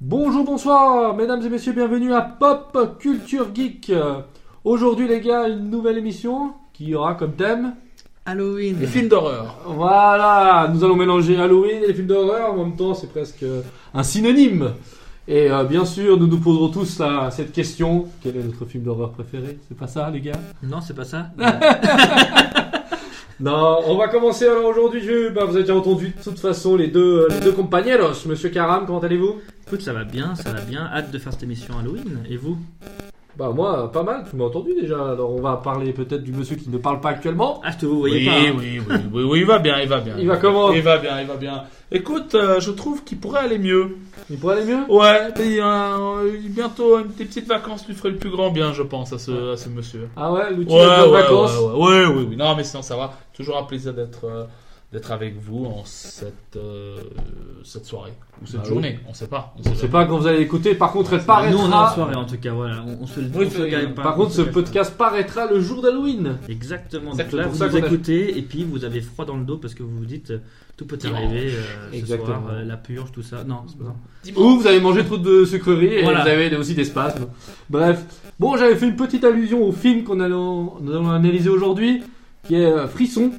Bonjour, bonsoir, mesdames et messieurs, bienvenue à Pop Culture Geek. Aujourd'hui, les gars, une nouvelle émission qui aura comme thème. Halloween. Les films d'horreur. Voilà, nous allons mélanger Halloween et les films d'horreur. En même temps, c'est presque un synonyme. Et euh, bien sûr, nous nous poserons tous là, cette question quel est notre film d'horreur préféré? C'est pas ça, les gars? Non, c'est pas ça. Non, on va commencer alors aujourd'hui. je- Bah, vous avez déjà entendu de toute façon les deux, les deux compagnons. Monsieur Karam, comment allez-vous? Écoute, ça va bien, ça va bien. Hâte de faire cette émission Halloween. Et vous? Bah moi, pas mal, tu m'as entendu déjà. Alors on va parler peut-être du monsieur qui ne parle pas actuellement. Ah, je te vous voyez Oui, pas. hein. oui, oui, oui, oui, il va bien, il va bien. Il va comment? Il va bien, il va bien. Écoute, euh, je trouve qu'il pourrait aller mieux. Il pourrait aller mieux? Ouais, et, euh, bientôt, une- des petites vacances lui ferait le plus grand bien, je pense, à ce, à ce monsieur. Ah ouais, l'outil Ouais, de ouais, ouais, vacances? ouais, ouais, oui, oui. Non, mais sinon, ça va. Toujours un plaisir d'être euh, d'être avec vous en cette, euh, cette soirée. Ou cette Bah oui. journée, on sait pas. On sais jamais. pas quand vous allez écouter. Par contre, elle Bah, nous, on est en paraîtra. soirée en tout cas. Voilà, on, on se le Oui, on se gagne pas. Par on contre, ce pas. podcast paraîtra le jour d'Halloween. Exactement. Donc là, vous ça a- écoutez et puis vous avez froid dans le dos parce que vous vous dites euh, tout peut arriver euh, ce Exactement. soir, euh, la purge, tout ça. Non, c'est pas ça. Ou vous avez mangé trop de sucreries et Voilà. vous avez aussi des spasmes. Bref. Bon, j'avais fait une petite allusion au film qu'on allons, analyser aujourd'hui, qui est Frisson.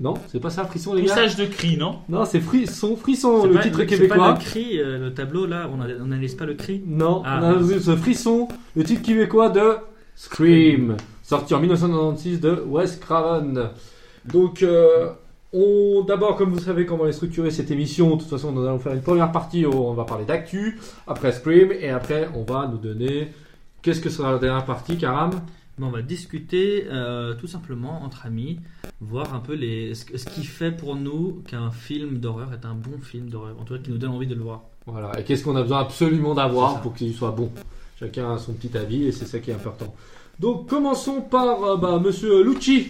Non, c'est pas ça, Frisson, les gars Poussage de cris, non Non, c'est Frisson, Frisson, C'est le pas- titre c'est québécois. pas le cri, euh, le tableau là, on n'analyse pas le cri. Non, Ah. on a vu ce Frisson, le titre québécois de Scream, sorti en 1996 de Wes Craven. Donc, euh, on, d'abord, comme vous savez comment est structurée cette émission, de toute façon, nous allons faire une première partie où on va parler d'actu, après Scream, et après, on va nous donner. Qu'est-ce que sera la dernière partie, Karam? Mais on va discuter euh, tout simplement entre amis, voir un peu les, ce, ce qui fait pour nous qu'un film d'horreur est un bon film d'horreur, en tout cas qui nous donne envie de le voir. Voilà, et qu'est-ce qu'on a besoin absolument d'avoir pour qu'il soit bon? Chacun a son petit avis, et c'est ça qui est important. Donc, commençons par euh, bah, Monsieur Lucci,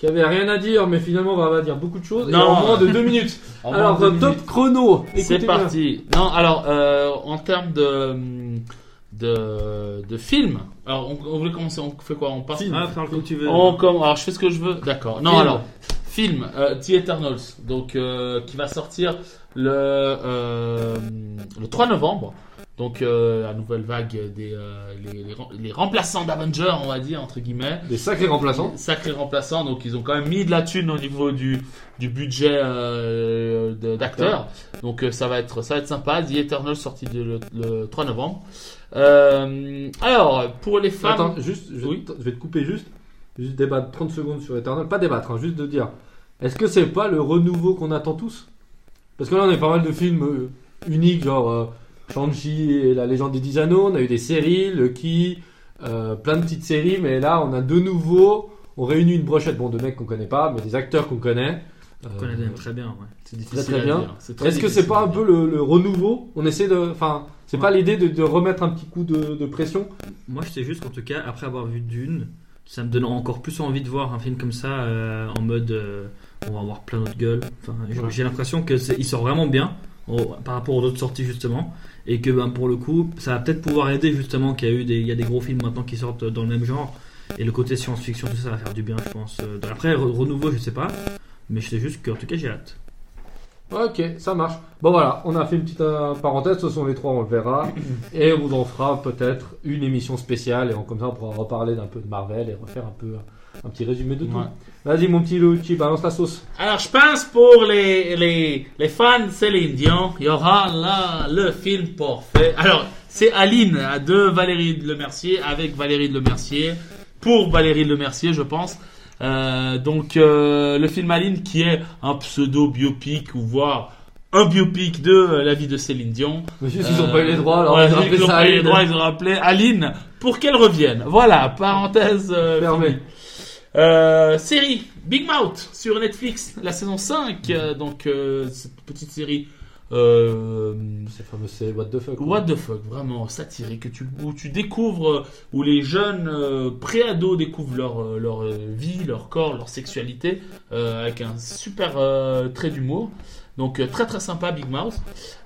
qui avait rien à dire, mais finalement va, va dire beaucoup de choses, et Non. en moins de deux minutes. Alors, euh, deux top minutes. chrono. C'est parti. Non, alors, euh, en termes de, de, de film, alors on, on voulait commencer, on fait quoi On part Film. Ah, parle comme tu veux. On alors je fais ce que je veux, d'accord. Non, Film. alors, film, euh, The Eternals, donc, euh, qui va sortir le, euh, le 3 novembre. Donc, euh, la nouvelle vague des euh, les, les, rem- les remplaçants d'Avengers, on va dire, entre guillemets. Des sacrés remplaçants. Sacrés remplaçants, donc ils ont quand même mis de la thune au niveau du, du budget euh, d'acteurs. Donc ça va être ça va être sympa. The Eternal sorti de- le, le 3 novembre. Alors pour les femmes, Attends, juste, je, Oui. je vais te couper juste. Juste débattre 30 secondes sur Eternal. Pas débattre, hein, juste de dire. Est-ce que c'est pas le renouveau qu'on attend tous? Parce que là, on a pas mal de films uniques, genre Shang-Chi et la légende des 10 anneaux. On a eu des séries, Lucky, euh, plein de petites séries. Mais là, on a de nouveau. On réunit une brochette, bon, de mecs qu'on connaît pas, mais des acteurs qu'on connaît. On Euh, connaît très bien, ouais. c'est difficile très à bien. très Est-ce que difficile c'est pas un peu le, le renouveau? On essaie de. Enfin, c'est pas l'idée de, de remettre un petit coup de, de pression? Moi, je sais juste qu'en tout cas, après avoir vu Dune, ça me donne encore plus envie de voir un film comme ça euh, en mode euh, on va avoir plein d'autres gueules. Enfin, j'ai- Ouais. j'ai l'impression que il sort vraiment bien au- par rapport aux autres sorties justement, et que ben, pour le coup, ça va peut-être pouvoir aider justement qu'il y a eu des, il y a des gros films maintenant qui sortent dans le même genre, et le côté science-fiction tout ça, va faire du bien, je pense. Euh, Après, re- renouveau, je sais pas, mais je sais juste qu'en tout cas, j'ai hâte. Ok, ça marche. Bon voilà, on a fait une petite euh, parenthèse, ce sont les trois, on le verra. et on vous en fera peut-être une émission spéciale, et on- comme ça on pourra reparler d'un peu de Marvel et refaire un peu un petit résumé de tout. Ouais. Vas-y mon petit Luchi, balance la sauce. Alors, je pense pour les, les, les fans de Céline Dion, il y aura là le film parfait. Alors, c'est Aline de Valérie Lemercier avec Valérie Lemercier pour Valérie Lemercier, je pense. Euh, donc, euh, le film Aline qui est un pseudo biopic ou voire un biopic de euh, la vie de Céline Dion. Monsieur, s'ils ont Euh, pas eu les droits, alors ouais, ils ont pas eu les droits, ils ont appelé Aline pour qu'elle revienne. Voilà, parenthèse Fermé. finie. Euh, série Big Mouth sur Netflix, la saison 5. euh, donc, euh, cette petite série. C'est fameux, c'est what the fuck. What the fuck, vraiment satirique, que tu, où tu découvres, où les jeunes pré-ados découvrent leur, leur vie, leur corps, leur sexualité, avec un super trait d'humour. Donc très très sympa Big Mouth.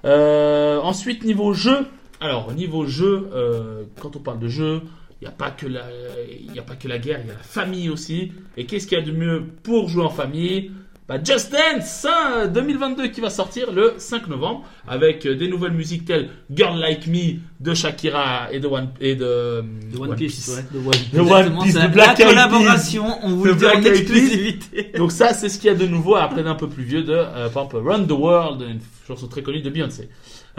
Ensuite niveau jeu, alors niveau jeu, quand on parle de jeu, il n'y a pas que la, il y a pas que la guerre, il y a la famille aussi. Et qu'est-ce qu'il y a de mieux pour jouer en famille? Bah, Just Dance hein, 2022 qui va sortir le 5 novembre avec euh, des nouvelles musiques telles Girl Like Me de Shakira et de One et de, De One Piece, ouais. De One Piece. De One Piece, de Black la collaboration, on vous le dit en exclusivité. Donc ça, c'est ce qu'il y a de nouveau après d'un peu plus vieux de, euh, par exemple, Run the World, une chanson très connue de Beyoncé.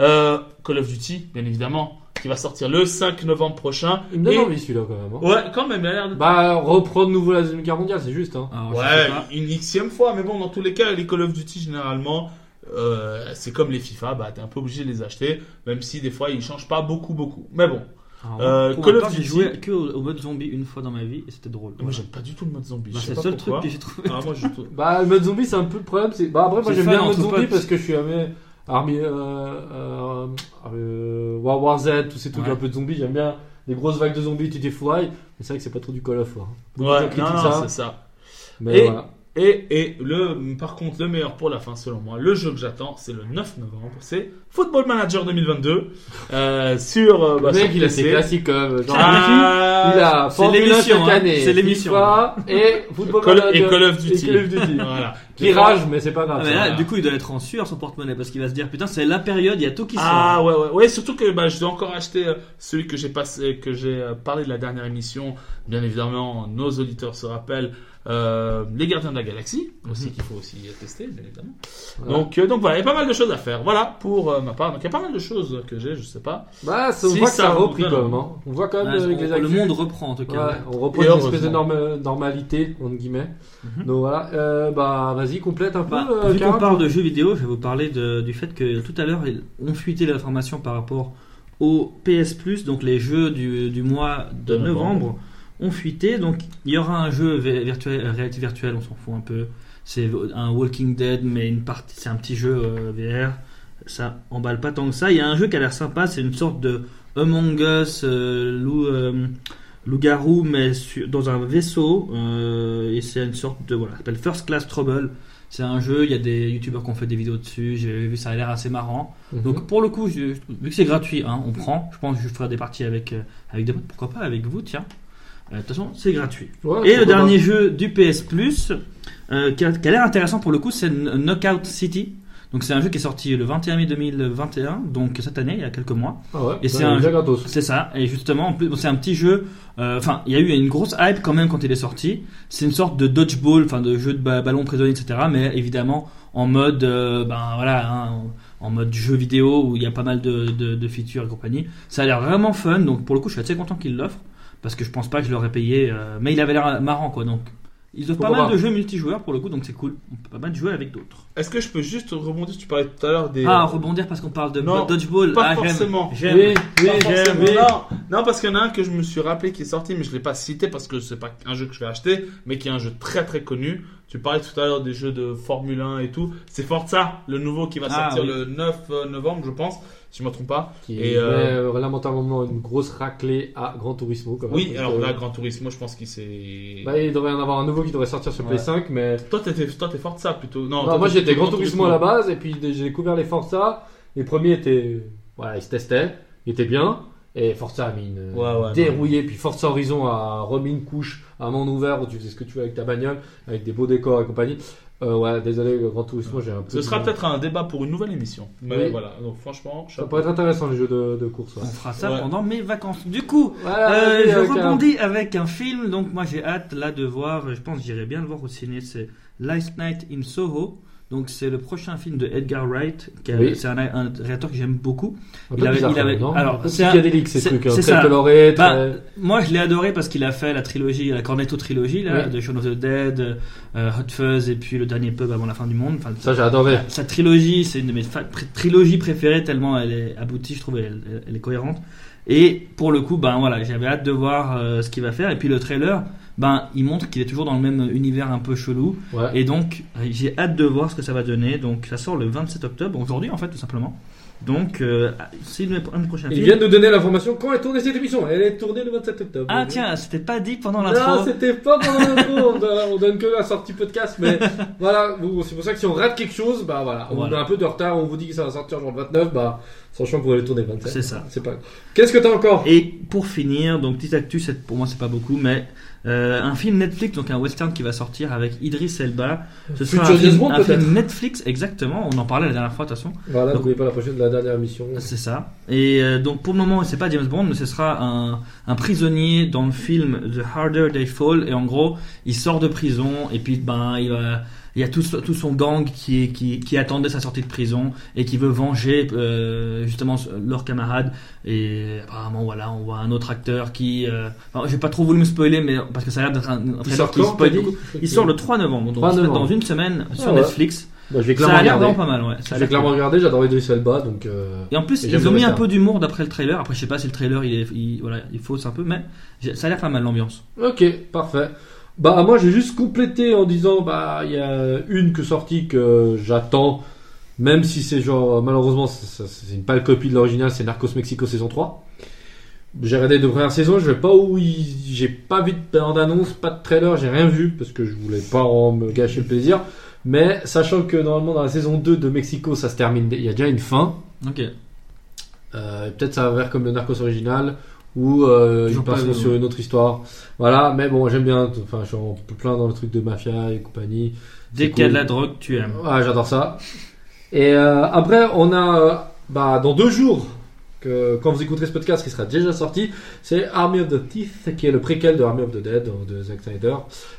Euh, Call of Duty, bien évidemment, qui va sortir le 5 novembre prochain. Il me donne Et- envie celui-là quand même. hein. Ouais, quand même, il a l'air de... Bah, reprendre de nouveau la Deuxième Guerre mondiale, c'est juste. Hein. Alors, je sais Ouais, une xième fois, mais bon, dans tous les cas, les Call of Duty, généralement, euh, c'est comme les FIFA, bah, t'es un peu obligé de les acheter, même si des fois, ils changent pas beaucoup, beaucoup. Mais bon, Alors, Euh, pour Call ma of part, j'ai Duty- joué que au, au mode zombie une fois dans ma vie et c'était drôle. moi, j'aime pas du tout le mode zombie. Bah, je sais c'est le pas seul pourquoi. truc que j'ai trouvé. Ah, moi, je Bah, le mode zombie, c'est un peu le problème. c'est- Bah, après, moi C'est j'aime fun bien le mode entre zombie potes. parce que je suis aimé Army, euh, euh, euh, War War Z, tous ces trucs Ouais. un peu de zombies. J'aime bien les grosses vagues de zombies, tu fly. Mais c'est vrai que c'est pas trop du Call of. Hein. Beaucoup de gens critiquent ça. c'est ça. Mais Et- voilà. Et, et le, par contre, le meilleur pour la fin, selon moi, le jeu que j'attends, c'est le 9 novembre. C'est Football Manager 2022 euh, sur, euh, bah, le mec, sur il a ses PC. classiques comme genre Ah, Il a c'est Formule 1 l'émission, chaque hein. année. C'est l'émission. FIFA et Football Call- Manager. et Call of Duty. Call of Duty. Voilà. Qui rage, mais c'est pas Ah, grave. mais ça. là, voilà. du coup, il doit être en sueur son porte-monnaie parce qu'il va se dire putain, c'est la période, il y a tout qui sort. Ah ouais ouais ouais surtout que bah, je dois encore acheter euh, celui que j'ai passé que j'ai euh, parlé de la dernière émission bien évidemment nos auditeurs se rappellent euh, les gardiens de la galaxie aussi qu'il faut aussi tester bien évidemment Voilà. donc euh, donc voilà il y a pas mal de choses à faire voilà pour euh, ma part donc il y a pas mal de choses que j'ai je sais pas Bah, ça, on Si voit que ça ça a repris quand même. Hein. On voit quand même Ouais, avec on- les le monde reprend en tout cas. Ouais, on reprend une espèce de norme- normalité, entre guillemets. Mhm. Donc voilà, euh, bah vas-y, complète un peu. Bah, euh, vu qu'on parle de jeux vidéo, je vais vous parler de- du fait que tout à l'heure, ils ont fuité l'information par rapport au PS Plus, donc les jeux du, du mois de, De novembre. novembre. Ont fuité. Donc il y aura un jeu vi- virtuel, réalité virtuelle, on s'en fout un peu. C'est un Walking Dead, mais une partie, c'est un petit jeu euh, VR. Ça emballe pas tant que ça. Il y a un jeu qui a l'air sympa, c'est une sorte de Among Us, euh, loup, euh, loup-garou, mais sur- dans un vaisseau. euh, et c'est une sorte de. Voilà, ça s'appelle First Class Trouble. C'est un jeu, il y a des youtubeurs qui ont fait des vidéos dessus, j'ai vu, ça a l'air assez marrant. Mhm. Donc pour le coup, je- vu que c'est gratuit, hein, on prend. Je pense que je ferai des parties avec, euh, avec des potes, pourquoi pas avec vous, tiens. Euh, De toute façon, c'est gratuit. Ouais, Et le dernier jeu du PS Plus, euh, qui a, l'air intéressant pour le coup, c'est Kn- Knockout City. Donc c'est un jeu qui est sorti le 21 mai 2021, donc cette année, il y a quelques mois. Ah ouais, Et c'est un jeu- gratos. C'est ça, et justement, en plus, c'est un petit jeu. euh, Enfin, il y a eu une grosse hype quand même quand il est sorti. C'est une sorte de dodgeball, enfin de jeu de ba- ballon prisonnier, etc. Mais évidemment en mode, euh, ben voilà, hein, en en mode jeu vidéo où il y a pas mal de, de, de features et compagnie. Ça a l'air vraiment fun, donc pour le coup, je suis assez content qu'il l'offre parce que je pense pas que je l'aurais payé, euh, mais il avait l'air marrant quoi. Donc ils offrent pas mal de jeux multijoueurs pour le coup, donc c'est cool. On peut pas mal jouer avec d'autres. est-ce que je peux juste rebondir tu parlais tout à l'heure des Ah, rebondir parce qu'on parle de Non, dodgeball. pas ah, j'aime. forcément. J'aime. Oui, oui, j'aime, oui. non, non, parce qu'il y en a un que je me suis rappelé qui est sorti, mais je l'ai pas cité parce que c'est pas un jeu que je vais acheter, mais qui est un jeu très très connu. Tu parlais tout à l'heure des jeux de Formule 1 et tout. C'est Forza, le nouveau qui va Ah, sortir oui. le 9 novembre, novembre, je pense, si je me trompe pas. Qui Et, euh, euh, lamentablement une grosse raclée à Gran Turismo. Quand même. Oui, alors euh, là, Gran Turismo, je pense qu'il s'est. bah, il devrait y en avoir un nouveau qui devrait sortir sur Ouais. PS5, mais Toi, t'étais, toi, t'es Forza plutôt. Non, Non, toi, moi t'es j'étais Gran Turismo à la base et puis j'ai découvert les Forza. Les premiers étaient. Voilà, ils se testaient, ils étaient bien. Et Forza a mis une Ouais, ouais, dérouillée. Puis Forza Horizon a remis une couche à monde ouvert où tu faisais ce que tu veux avec ta bagnole, avec des beaux décors et compagnie. Euh, ouais, désolé, Gran Turismo, j'ai un peu. Ce sera peut-être un débat pour une nouvelle émission. Mais Oui. voilà, donc franchement, Ça pourrait être intéressant les jeux de, de course. ouais. On fera ça Ouais. pendant mes vacances. Du coup, Voilà, Euh, je avec un- rebondis avec un film, donc moi j'ai hâte là de voir, je pense que j'irai bien le voir au ciné, c'est Last Night in Soho. Donc c'est le prochain film de Edgar Wright, qui est- Oui. c'est un, un réalisateur que j'aime beaucoup. Un il avait- il avait- non? alors, c'est psychédélique ces c'est- trucs, hein, c'est très ça. coloré, Bah. Moi je l'ai adoré parce qu'il a fait la trilogie, la Cornetto trilogie là, Oui. de Shaun of the Dead, euh, Hot Fuzz et puis le dernier pub avant la fin du monde. Enfin, Ça j'ai adoré. sa trilogie, c'est une de mes trilogies préférées tellement elle est aboutie, je trouve, elle, elle- elle est cohérente. Et pour le coup, ben voilà, j'avais hâte de voir euh, ce qu'il va faire. Et puis le trailer, ben il montre qu'il est toujours dans le même univers un peu chelou. Ouais. Et donc j'ai hâte de voir ce que ça va donner. Donc ça sort le 27 octobre, aujourd'hui en fait tout simplement. Donc euh, c'est une- un prochain Ils film. viennent nous donner l'information quand est tournée cette émission. Elle est tournée le 27 octobre. Ah tiens, c'était pas dit pendant Non, l'intro. c'était pas pendant l'intro. on, donne- on donne que la sortie podcast, mais voilà. C'est pour ça que si on rate quelque chose, bah voilà, on Voilà. met un peu de retard. On vous dit que ça va sortir genre le 29, bah sachant que vous allez tourner le 27. C'est ça. C'est pas. Qu'est-ce que t'as encore? Et pour finir, donc petite actu, pour moi c'est pas beaucoup, mais euh, un film Netflix, donc un western qui va sortir avec Idris Elba. Ce sera un, James film, Bond, un film. Netflix, exactement. On en parlait la dernière fois de toute façon. Voilà, n'oubliez pas la prochaine la dernière émission. C'est ça. Et euh, donc pour le moment, c'est pas James Bond, mais ce sera un, un prisonnier dans le film The Harder They Fall. Et en gros, il sort de prison et puis ben il va. Il y a tout, son gang qui, est- qui, qui attendait sa sortie de prison et qui veut venger euh, justement leurs camarades. Et apparemment, voilà, on voit un autre acteur qui. Euh, j'ai pas trop voulu me spoiler, mais parce que ça a l'air d'être un, un Il sort qui quand spoil. Il sort le 3 novembre, donc 3 ça va être novembre. dans une semaine sur Ah ouais. Netflix. Bah, je vais Ça a l'air vraiment pas mal, ouais. Ça Je vais l'air clairement regarder, j'adore Idris Elba, donc. euh, et en plus, Et ils ont mis un peu d'humour d'après le trailer. Après, je sais pas si le trailer il, est, il- voilà, il fausse un peu, mais ça a l'air pas mal l'ambiance. Ok, parfait. Bah moi j'ai juste complété en disant bah il y a une que sortie que j'attends, même si c'est genre malheureusement c'est une pâle copie de l'original, c'est Narcos Mexico saison 3. J'ai regardé les deux premières saisons, je vais pas où il- j'ai pas vu de bande annonce, pas de trailer, j'ai rien vu parce que je voulais pas en me gâcher le plaisir. Mais sachant que normalement dans la saison 2 de Mexico ça se termine, il y a déjà une fin. Ok. Euh, Peut-être ça va faire comme le Narcos original où euh, ils passeront sur une autre histoire. Voilà, mais bon, j'aime bien. Enfin, je suis en plein dans le truc de mafia et compagnie. Dès qu'il y a de la drogue, tu aimes. Ouais, j'adore ça. Et euh, après, on a bah, dans deux jours, que, quand vous écouterez ce podcast qui sera déjà sorti, c'est Army of the Teeth, qui est le préquel de Army of the Dead de Zack Snyder.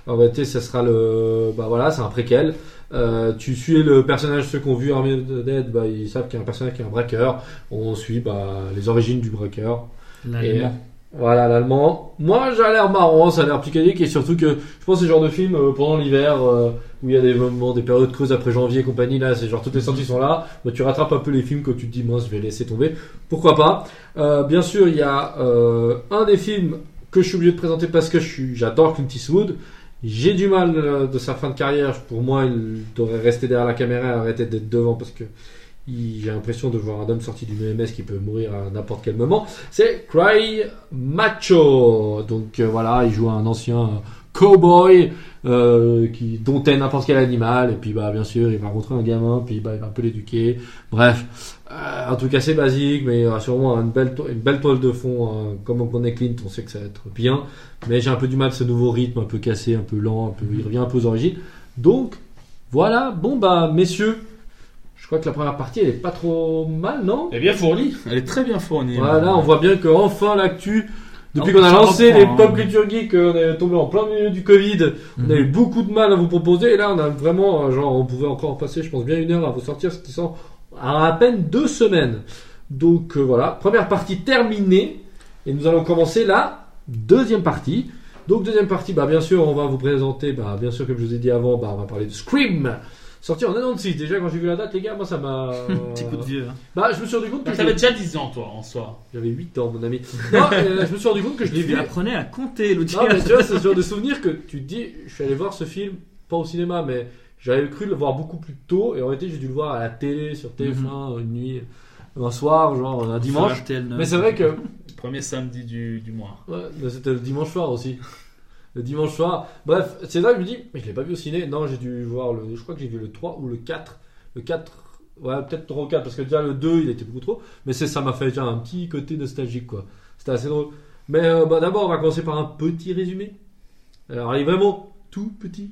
En réalité, ça sera le. Bah voilà, c'est un préquel. Euh, tu suis le personnage, ceux qui ont vu Army of the Dead, bah, ils savent qu'il y a un personnage qui est un braqueur. On suit bah, les origines du braqueur. L'allemand. voilà, l'allemand. Moi, j'ai l'air marrant, ça a l'air psychédélique et surtout que je pense que le genre de film euh, pendant l'hiver euh, où il y a des moments, des périodes creuses après janvier et compagnie. Là, c'est genre toutes les sorties sont là. Bah, tu rattrapes un peu les films que tu te dis, moi, je vais laisser tomber. Pourquoi pas? Euh, Bien sûr, il y a un des films que je suis obligé de présenter parce que j'adore Clint Eastwood. J'ai du mal de sa fin de carrière. Pour moi, il devrait rester derrière la caméra et arrêter d'être devant parce que j'ai l'impression de voir un homme sorti d'une EMS qui peut mourir à n'importe quel moment. C'est Cry Macho. Donc euh, voilà, il joue un ancien euh, cowboy euh, qui domptait n'importe quel animal et puis bah bien sûr il va rencontrer un gamin puis bah il va un peu l'éduquer. Bref, euh, un truc assez basique mais euh, sûrement une belle une belle toile de fond. hein. Comme on connaît Clint, on sait que ça va être bien. Mais j'ai un peu du mal ce nouveau rythme un peu cassé, un peu lent, il revient un peu aux origines. Donc voilà, bon bah messieurs, crois que la première partie elle est pas trop mal, non Elle est bien fournie. Elle est très bien fournie. Voilà, on voit bien que enfin l'actu, depuis qu'on a lancé les hein. pop culture geek, on est tombé en plein milieu du Covid, on a eu Mhm. beaucoup de mal à vous proposer, et là on a vraiment, euh, genre, on pourrait encore en passer, je pense, bien une heure à vous sortir, ce qui à à peine deux semaines. Donc euh, voilà, première partie terminée, et nous allons commencer la deuxième partie. Donc deuxième partie, bah bien sûr, on va vous présenter, bah bien sûr, comme je vous ai dit avant, bah on va parler de Scream, sorti en 96. Déjà quand j'ai vu la date, les gars, moi ça m'a. Petit coup de vieux. hein. Bah je me suis rendu compte que Bah, je T'avais l'ai- déjà 10 ans, toi, en soi. j'avais 8 ans, mon ami. Non, euh, je me suis rendu compte que je l'ai Tu vu. apprenais à compter l'outil. Non, mais tu vois, c'est ce genre de souvenir que tu te dis, je suis allé voir ce film, pas au cinéma, mais j'avais cru le voir beaucoup plus tôt, et en réalité, j'ai dû le voir à la télé, sur TF1, une nuit, un soir, genre un dimanche. Mais c'est vrai que Premier samedi du, du mois. Ouais, mais c'était le dimanche soir aussi. Le dimanche soir. Bref, c'est là que je me dis, mais je l'ai pas vu au ciné. Non, j'ai dû voir le. Je crois que j'ai vu le 3 ou le 4. Le 4. Ouais, peut-être 3 ou 4, parce que déjà le 2, il était beaucoup trop. Mais ça m'a fait déjà un petit côté nostalgique, quoi. C'était assez drôle. Mais euh, bah, d'abord, on va commencer par un petit résumé. Alors, il est vraiment tout petit.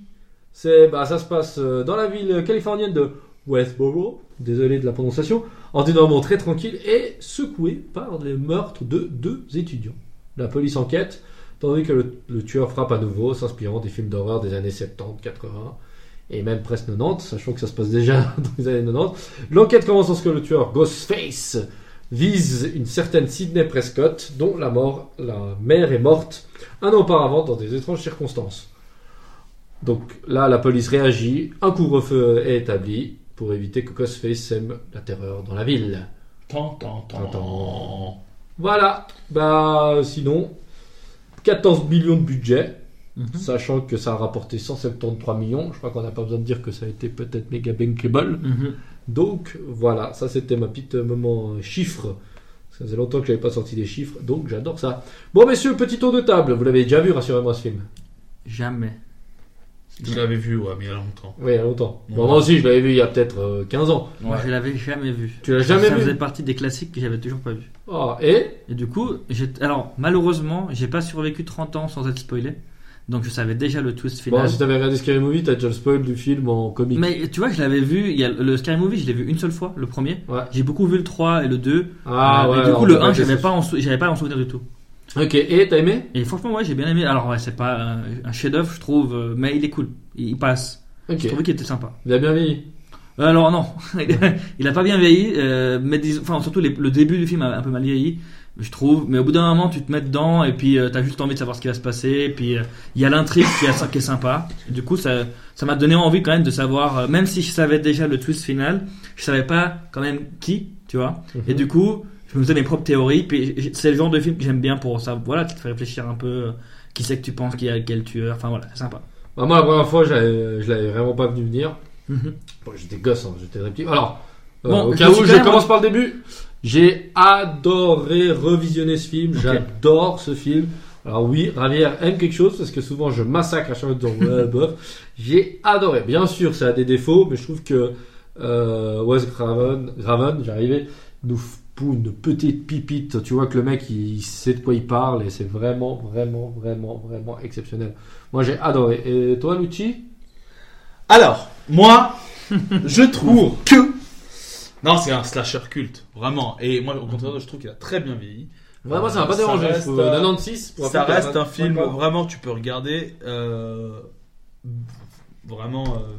C'est, bah, ça se passe euh, dans la ville californienne de Westboro. Désolé de la prononciation. En dénormant très tranquille et secoué par les meurtres de deux étudiants. La police enquête, tandis que le, le tueur frappe à nouveau, s'inspirant des films d'horreur des années 70, 80 et même presque 90, sachant que ça se passe déjà dans les années 90. L'enquête commence lorsque le tueur Ghostface vise une certaine Sidney Prescott, dont la, mort, la mère est morte un an auparavant dans des étranges circonstances. Donc là, la police réagit, un couvre-feu est établi pour éviter que Ghostface sème la terreur dans la ville. Tant, tant, tant. Tant. Voilà, bah sinon, 14 millions de budget, Mhm. sachant que ça a rapporté 173 millions. Je crois qu'on n'a pas besoin de dire que ça a été peut-être méga bankable. Mhm. Donc voilà, ça c'était ma petite euh, moment euh, chiffre. Ça faisait longtemps que j'avais pas sorti des chiffres, donc j'adore ça. Bon messieurs, petit tour de table. Vous l'avez déjà vu, rassurez-moi ce film? Jamais. Je l'avais vu, ouais, mais il y a longtemps. Oui, il y a longtemps. Ouais. Bon, moi aussi, je l'avais vu il y a peut-être euh, 15 ans. Moi, je l'avais jamais vu. Tu l'as jamais ça vu faisait partie des classiques que j'avais toujours pas vu. Ah, et? Et du coup, alors malheureusement, j'ai pas survécu 30 ans sans être spoilé. donc je savais déjà le twist Bon, final. si t'avais regardé Scary Movie, t'as déjà le spoil du film en comique. mais tu vois, je l'avais vu, il y a le Scary Movie, je l'ai vu une seule fois, le premier. Ouais. J'ai beaucoup vu le 3 et le 2. Ah Euh, ouais. mais du coup, le peut 1, pas j'avais pas, en sou- j'avais pas en souvenir du tout. Ok, et t'as aimé? Et franchement, ouais, j'ai bien aimé. Alors, ouais, c'est pas un, un chef-d'œuvre, je trouve, euh, mais il est cool. Il, il passe. Ok. Je trouvais qu'il était sympa. Il a bien vieilli? Euh, Alors, non, il a pas bien vieilli, euh, mais dis- enfin, surtout les- le début du film a un peu mal vieilli, je trouve. Mais au bout d'un moment, tu te mets dedans et puis euh, t'as juste envie de savoir ce qui va se passer. Et puis euh, il y a l'intrigue qui, est- qui est sympa. Et du coup, ça ça m'a donné envie quand même de savoir, euh, même si je savais déjà le twist final, je savais pas quand même qui, tu vois. Et du coup, je me faisais mes propres théories. Puis c'est le genre de film que j'aime bien pour ça. Voilà, tu te fais réfléchir un peu. euh, qui c'est que tu penses qui a quel tueur Enfin voilà, c'est sympa. Bah, moi, la première fois, je l'avais vraiment pas vu venir. Mhm. Bon, j'étais gosse, hein, j'étais très petit. Alors, euh, Bon, au cas où, je commence par le début. J'ai adoré revisionner ce film. J'adore ce film. Alors oui, Ravière aime quelque chose parce que souvent je massacre à chaque fois bof. J'ai adoré. Bien sûr, ça a des défauts, mais je trouve que euh, Wes Craven, Craven, j'arrivais, nous fout une petite pipite. Tu vois que le mec il sait de quoi il parle et c'est vraiment, vraiment, vraiment, vraiment exceptionnel. Moi j'ai adoré. Et toi, Lucci Alors, moi, je trouve que. Non, c'est un slasher culte, vraiment. Et moi, au contraire, je trouve qu'il a très bien vieilli. Vraiment, ça m'a pas Ça dérangé. reste, je trouve. euh, 96 pour Ça reste un film 25 ans. vraiment tu peux regarder euh, vraiment euh,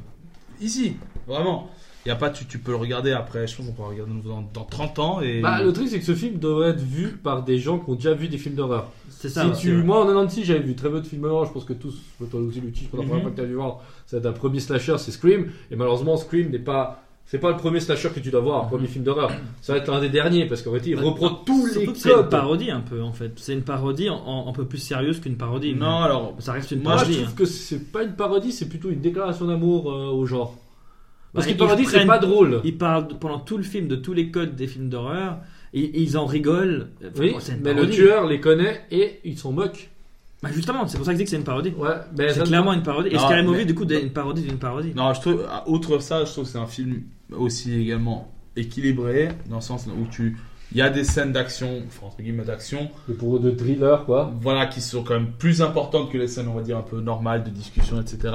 ici, vraiment. Y a pas tu, tu peux le regarder après, je pense qu'on pourra le regarder dans, dans 30 ans et Bah, le truc, c'est que ce film devrait être vu par des gens qui ont déjà vu des films d'horreur. C'est Si ça. ouais. tu, moi, en 96, j'avais vu très peu de films d'horreur. Je pense que tous, toi aussi, Lucci, je pense que la Mhm. première fois que tu as vu voir, c'est un premier slasher, c'est Scream. Et malheureusement, Scream n'est pas. C'est pas le premier slasher que tu dois voir, premier film d'horreur. Ça va être l'un des derniers parce qu'en fait, il Bah, reprend tous les que C'est une codes. parodie un peu en fait. C'est une parodie en- un peu plus sérieuse qu'une parodie. Non, alors ça reste une Moi, Moi, je parodie. trouve hein. que c'est pas une parodie, c'est plutôt une déclaration d'amour euh, au genre. Parce Bah, qu'une ils parodie, c'est pas drôle. Ils parlent pendant tout le film de tous les codes des films d'horreur et, ils en rigolent. Enfin, Oui, c'est une mais le tueur les connaît et ils s'en moquent. Bah justement, c'est pour ça que je dis que c'est une parodie. Ouais, mais C'est clairement une parodie. Et Scary Movie, du coup, une parodie d'une parodie. non, je trouve outre ça, je trouve que c'est un film aussi également équilibré dans le sens où tu il y a des scènes d'action, enfin, entre guillemets d'action, pour de thriller, quoi. voilà, qui sont quand même plus importantes que les scènes, on va dire, un peu normales de discussion, etc.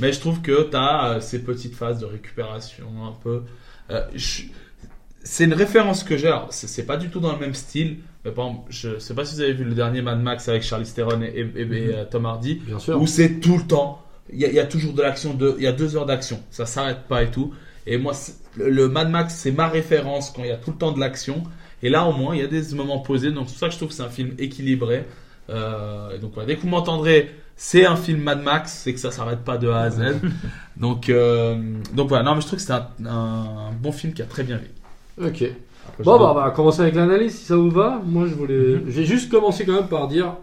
Mais je trouve que tu as ces petites phases de récupération, un peu. Euh, je- C'est une référence que j'ai, alors c'est pas du tout dans le même style, mais par exemple, je sais pas si vous avez vu le dernier Mad Max avec Charlize Theron et, et- et, euh, Tom Hardy, Bien sûr. où c'est tout le temps, il y, a- il y a toujours de l'action, il y a deux heures d'action, ça s'arrête pas et tout. Et moi, le, le Mad Max, c'est ma référence quand il y a tout le temps de l'action. Et là, au moins, il y a des moments posés. Donc, c'est pour ça que je trouve que c'est un film équilibré. Euh, et donc, dès que vous m'entendrez, c'est un film Mad Max, c'est que ça s'arrête pas de A à Z. donc, euh, donc voilà. Non, mais je trouve que c'est un, un bon film qui a très bien vécu. Ok. Après, Bon, bah, on va commencer avec l'analyse si ça vous va. Moi, je voulais. Mhm. J'ai juste commencé quand même par dire,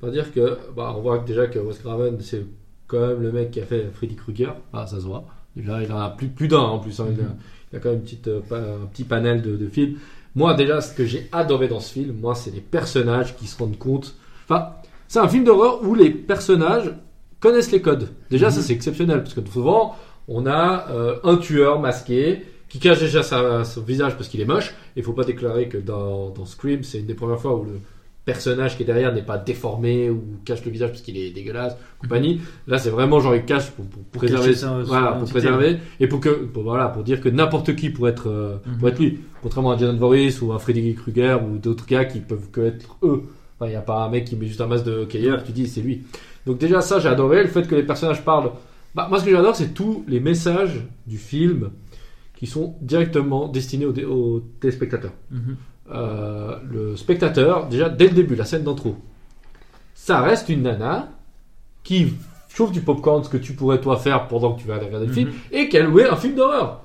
par dire que, bah, on voit déjà que Wes Craven, c'est quand même le mec qui a fait Freddy Krueger. Ah, ça se voit. Déjà, il en a plus, plus d'un en plus. hein. Il, a, il a quand même une petite, euh, un petit panel de, de films. Moi, déjà, ce que j'ai adoré dans ce film, moi, c'est les personnages qui se rendent compte. C'est un film d'horreur où les personnages connaissent les codes. Déjà, ça, c'est exceptionnel parce que souvent, on a euh, un tueur masqué qui cache déjà sa- son visage parce qu'il est moche. Il faut pas déclarer que dans, dans Scream, c'est une des premières fois où le personnage qui est derrière n'est pas déformé ou cache le visage parce qu'il est dégueulasse, compagnie. Là, c'est vraiment genre il cache pour, pour Pour préserver, voilà, pour préserver et pour que, pour, voilà, pour dire que n'importe qui pourrait être, euh, Mhm. pourrait être lui. Contrairement à Jason Voorhees ou à Freddy Krueger ou d'autres gars qui peuvent que être eux. Il n'y a pas un mec qui met juste un masque de hockeyeur tu dis c'est lui. Donc déjà ça j'ai adoré le fait que les personnages parlent. Bah, moi ce que j'adore c'est tous les messages du film qui sont directement destinés aux, aux téléspectateurs. Mhm. Euh, le spectateur, déjà dès le début, la scène d'intro, ça reste une nana qui chauffe du popcorn, ce que tu pourrais toi faire pendant que tu vas aller regarder le film, Mhm. et qu'elle louait un film d'horreur.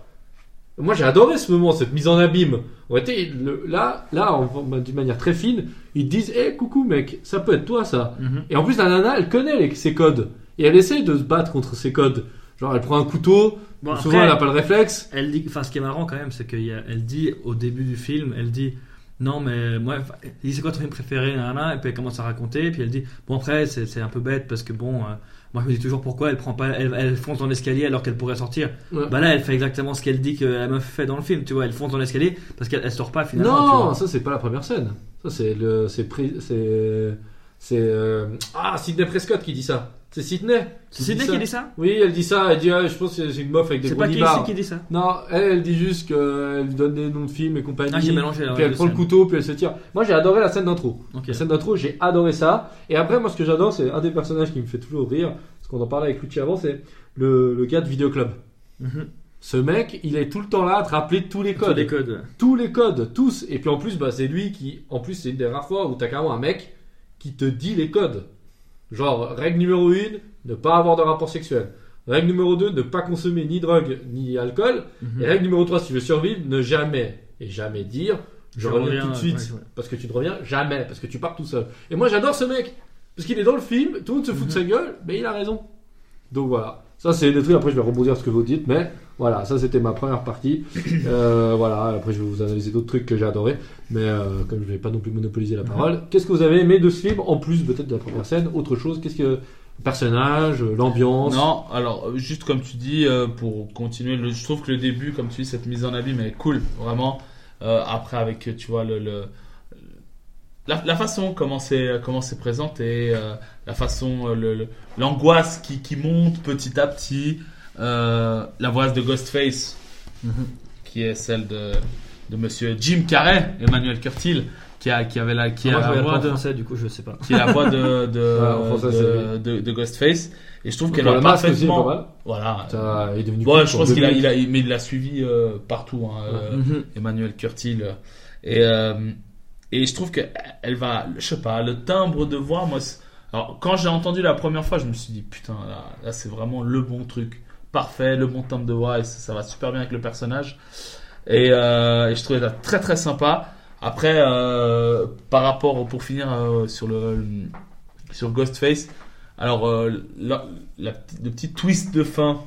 Moi j'ai adoré ce moment, cette mise en abîme. Le- là, là, d'une manière très fine, ils disent "Eh coucou mec, ça peut être toi ça." Mhm. Et en plus la nana, elle connaît les- ses codes et elle essaye de se battre contre ses codes. Genre elle prend un couteau, Bon, souvent après, elle n'a pas le réflexe. Elle dit, enfin, ce qui est marrant quand même, c'est qu'elle dit au début du film, elle dit non mais moi, dit c'est quoi ton film préféré, nanana, et puis elle commence à raconter, puis elle dit bon après c'est c'est un peu bête parce que bon, euh, moi je me dis toujours pourquoi elle prend pas, elle, elle fonce dans l'escalier alors qu'elle pourrait sortir. Ouais. Bah là elle fait exactement ce qu'elle dit que la meuf fait dans le film, tu vois, elle fonce dans l'escalier parce qu'elle elle sort pas finalement. tu Non, vois. ça c'est pas la première scène. Ça c'est le, c'est C'est euh, ah Sidney Prescott qui dit ça. C'est Sidney. C'est Sidney ça. qui dit ça Oui, elle dit ça. Elle dit ah, je pense que c'est une meuf avec des C'est pas qui qui dit ça Non, elle, elle dit juste qu'elle donne des noms de films et compagnie. Ah, j'ai mélangé, Puis elle prend le couteau, puis elle se tire. Moi, j'ai adoré la scène d'intro. La scène d'intro, j'ai adoré ça. Et après, moi, ce que j'adore, c'est un des personnages qui me fait toujours rire. Parce qu'on en parlait avec Lucci avant, c'est le, le gars de Vidéoclub. Mhm. Ce mec, il est tout le temps là à te rappeler tous les Tous codes. les codes. Tous les codes, tous. Et puis en plus, bah, c'est lui qui. En plus, c'est une des rares fois où t'as carrément un mec qui te dit les codes. Genre, règle numéro 1, ne pas avoir de rapport sexuel. Règle numéro 2, ne pas consommer ni drogue ni alcool. Mhm. Et règle numéro 3, si tu veux survivre, ne jamais et jamais dire je, Je reviens, reviens, tout de suite ouais, ouais. parce que tu ne reviens jamais, parce que tu pars tout seul. Et moi j'adore ce mec parce qu'il est dans le film, tout le monde se fout de sa Mhm. gueule, mais il a raison. Donc voilà, ça c'est des trucs. Après je vais rebondir sur ce que vous dites, mais voilà, ça c'était ma première partie. Euh, voilà, après je vais vous analyser d'autres trucs que j'ai adoré, mais euh, comme je vais pas non plus monopoliser la parole, qu'est-ce que vous avez aimé de ce film en plus peut-être de la première scène, autre chose Qu'est-ce que le personnage, l'ambiance? Non, alors euh, juste comme tu dis, euh, pour continuer, le- je trouve que le début, comme tu dis, cette mise en abîme est cool, vraiment. Euh, après, avec, tu vois, le, le- la, la façon comment c'est comment c'est présenté, euh, la façon, euh, l'angoisse qui, qui monte petit à petit, euh, la voix de Ghostface, Mhm. qui est celle de, de Monsieur Jim Carrey, Emmanuel Curtil, qui a qui avait la qui a la voix de français, du coup, je sais pas. qui est la voix de de, Ouais, en français, de, de- de Ghostface, et je trouve qu'elle aussi, il est parfaitement. mal. Voilà. Ça est devenu Ouais, je pense qu'il a, il a, mais il l'a suivi euh, partout, hein, euh, Mhm. Emmanuel Curtil. euh, Et, euh, et je trouve que elle va, je sais pas, le timbre de voix, moi. Alors, quand j'ai entendu la première fois, je me suis dit, putain, là, là, c'est vraiment le bon truc. Parfait, le bon timbre de voix, et ça, ça va super bien avec le personnage. Et, euh, et je trouvais ça très très sympa. Après, euh, par rapport, pour finir euh, sur le sur Ghostface, alors la- la le petit twist de fin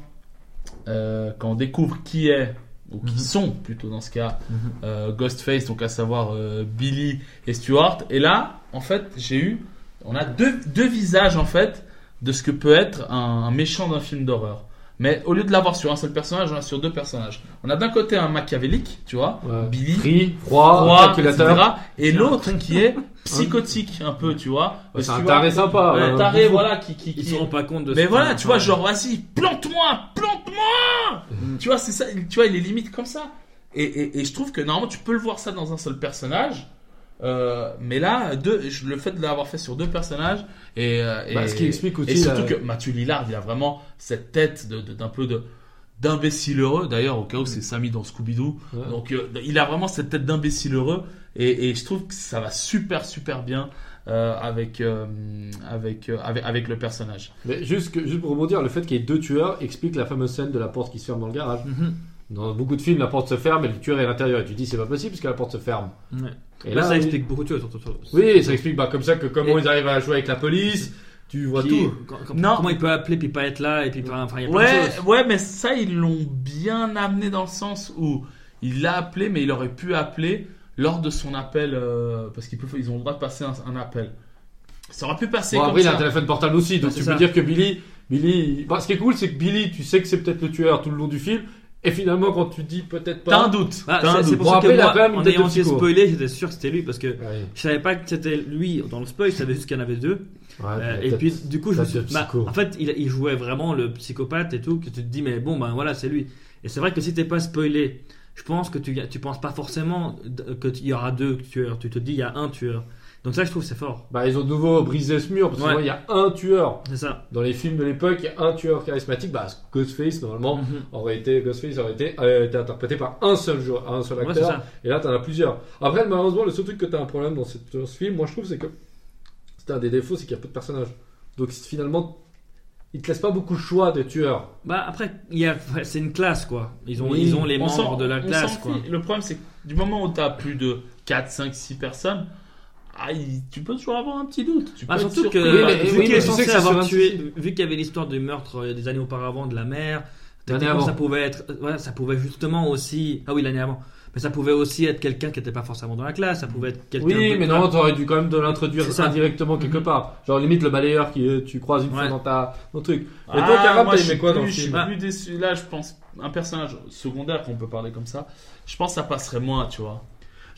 quand on découvre qui est ou qui Mhm. sont plutôt dans ce cas Mhm. Ghostface, donc à savoir Billy et Stuart. Et là, en fait, j'ai eu, on a deux, deux visages en fait de ce que peut être un, un méchant d'un film d'horreur. Mais au lieu de l'avoir sur un seul personnage, on l'a sur deux personnages. On a d'un côté un machiavélique, tu vois, Ouais. Billy, Free, froid, froid, calculateur. etc. Et l'autre qui est psychotique un peu, tu vois. Ouais, c'est un taré sympa. ouais, un taré, bouffon. voilà, qui, qui, Ils qui- se rendent pas compte de mais ce voilà, tu vois, genre, vas-y, plante-moi, plante-moi. Tu vois, c'est ça, tu vois, il est limite comme ça. Et, et, et je trouve que normalement, tu peux le voir ça dans un seul personnage. Euh, mais là, deux, le fait de l'avoir fait sur deux personnages, et, euh, et, Bah, ce qui explique aussi et surtout que Mathieu Lillard, il a vraiment cette tête d'un peu de d'imbécile heureux. D'ailleurs, au cas où c'est Samy dans Scooby-Doo. Ouais. Donc, euh, il a vraiment cette tête d'imbécile heureux. Et, et je trouve que ça va super, super bien euh, avec, avec, avec, avec le personnage. Mais juste, que- juste pour rebondir, le fait qu'il y ait deux tueurs explique la fameuse scène de la porte qui se ferme dans le garage. Mhm. Dans beaucoup de films, la porte se ferme et le tueur est à l'intérieur. Et tu dis, c'est pas possible parce que la porte se ferme. Ouais. Et là, là, ça explique beaucoup de choses. Oui, ça explique bah, comme ça que comment Et- ils arrivent à jouer avec la police. Tu vois tout. quand- quand- Non. Comment il peut appeler puis pas être là et puis pas. Enfin, il y a plein de Ouais, choses. ouais, mais ça, ils l'ont bien amené dans le sens où il l'a appelé, mais il aurait pu appeler lors de son appel, euh, parce qu'ils peuvent, ils ont le droit de passer un, un appel. Ça aurait pu passer Bon, comme après, il a un téléphone portable aussi. Donc Ouais, tu peux dire que Billy. Billy... Bah, ce qui est cool, c'est que Billy, tu sais que c'est peut-être le tueur tout le long du film. Et finalement, quand tu dis peut-être T'as un pas. doute. Ah, t'as un c'est- doute. pour Bon, ça après, que il a moi, quand même une en tête de ayant été psycho. spoilé, j'étais sûr que c'était lui parce que Ouais, je savais pas que c'était lui dans le spoil, je savais juste qu'il y en avait deux. ouais, Euh, et puis du coup, je me suis, bah, en fait, il, il jouait vraiment le psychopathe et tout, que tu te dis mais bon ben voilà c'est lui. Et c'est vrai que si t'es pas spoilé, je pense que tu tu penses pas forcément qu'il y aura deux tueurs. Tu te dis il y a un tueur. Donc ça je trouve c'est fort. Bah, ils ont de nouveau brisé ce mur parce Ouais. qu'il y a un tueur. C'est ça. Dans les films de l'époque, il y a un tueur charismatique. Bah, Ghostface, normalement, Mhm. aurait été, Ghostface aurait été, euh, été interprété par un seul joueur, un seul acteur. et là, t'en as plusieurs. Après, malheureusement, le seul truc que t'as un problème dans, cette- dans ce film, moi, je trouve, c'est que c'est un des défauts, c'est qu'il y a peu de personnages. Donc, finalement, il te laisse pas beaucoup de choix de tueurs. Bah après il y a c'est une classe quoi. Ils ont Oui, ils ont les On membres de la classe quoi. Le problème, c'est que du moment où t'as plus de 4, 5, 6 personnes, ah, il- tu peux toujours avoir un petit doute. Tu Bah, peux être surtout que Oui, mais- vu oui, qu'il mais est tu sais censé que c'est avoir sur un tué, vu qu'il y avait l'histoire du meurtre euh, des années auparavant de la mère, L'année techniquement, avant. ça pouvait être, voilà, ça pouvait justement aussi, ah oui l'année avant, mais ça pouvait aussi être quelqu'un qui n'était pas forcément dans la classe, ça pouvait être quelqu'un. Oui, de- mais non, t'aurais dû quand même de l'introduire C'est ça. indirectement quelque Mhm. part. Genre, limite, le balayeur qui, euh, tu croises une fois Ouais. dans ta, dans le truc. Ah, Mais toi, Karam, moi, t'as je aimé suis quoi dans plus- le Je suis film Ah. plus déçu. Là, je pense un personnage secondaire qu'on peut parler comme ça. Je pense que ça passerait moins, tu vois.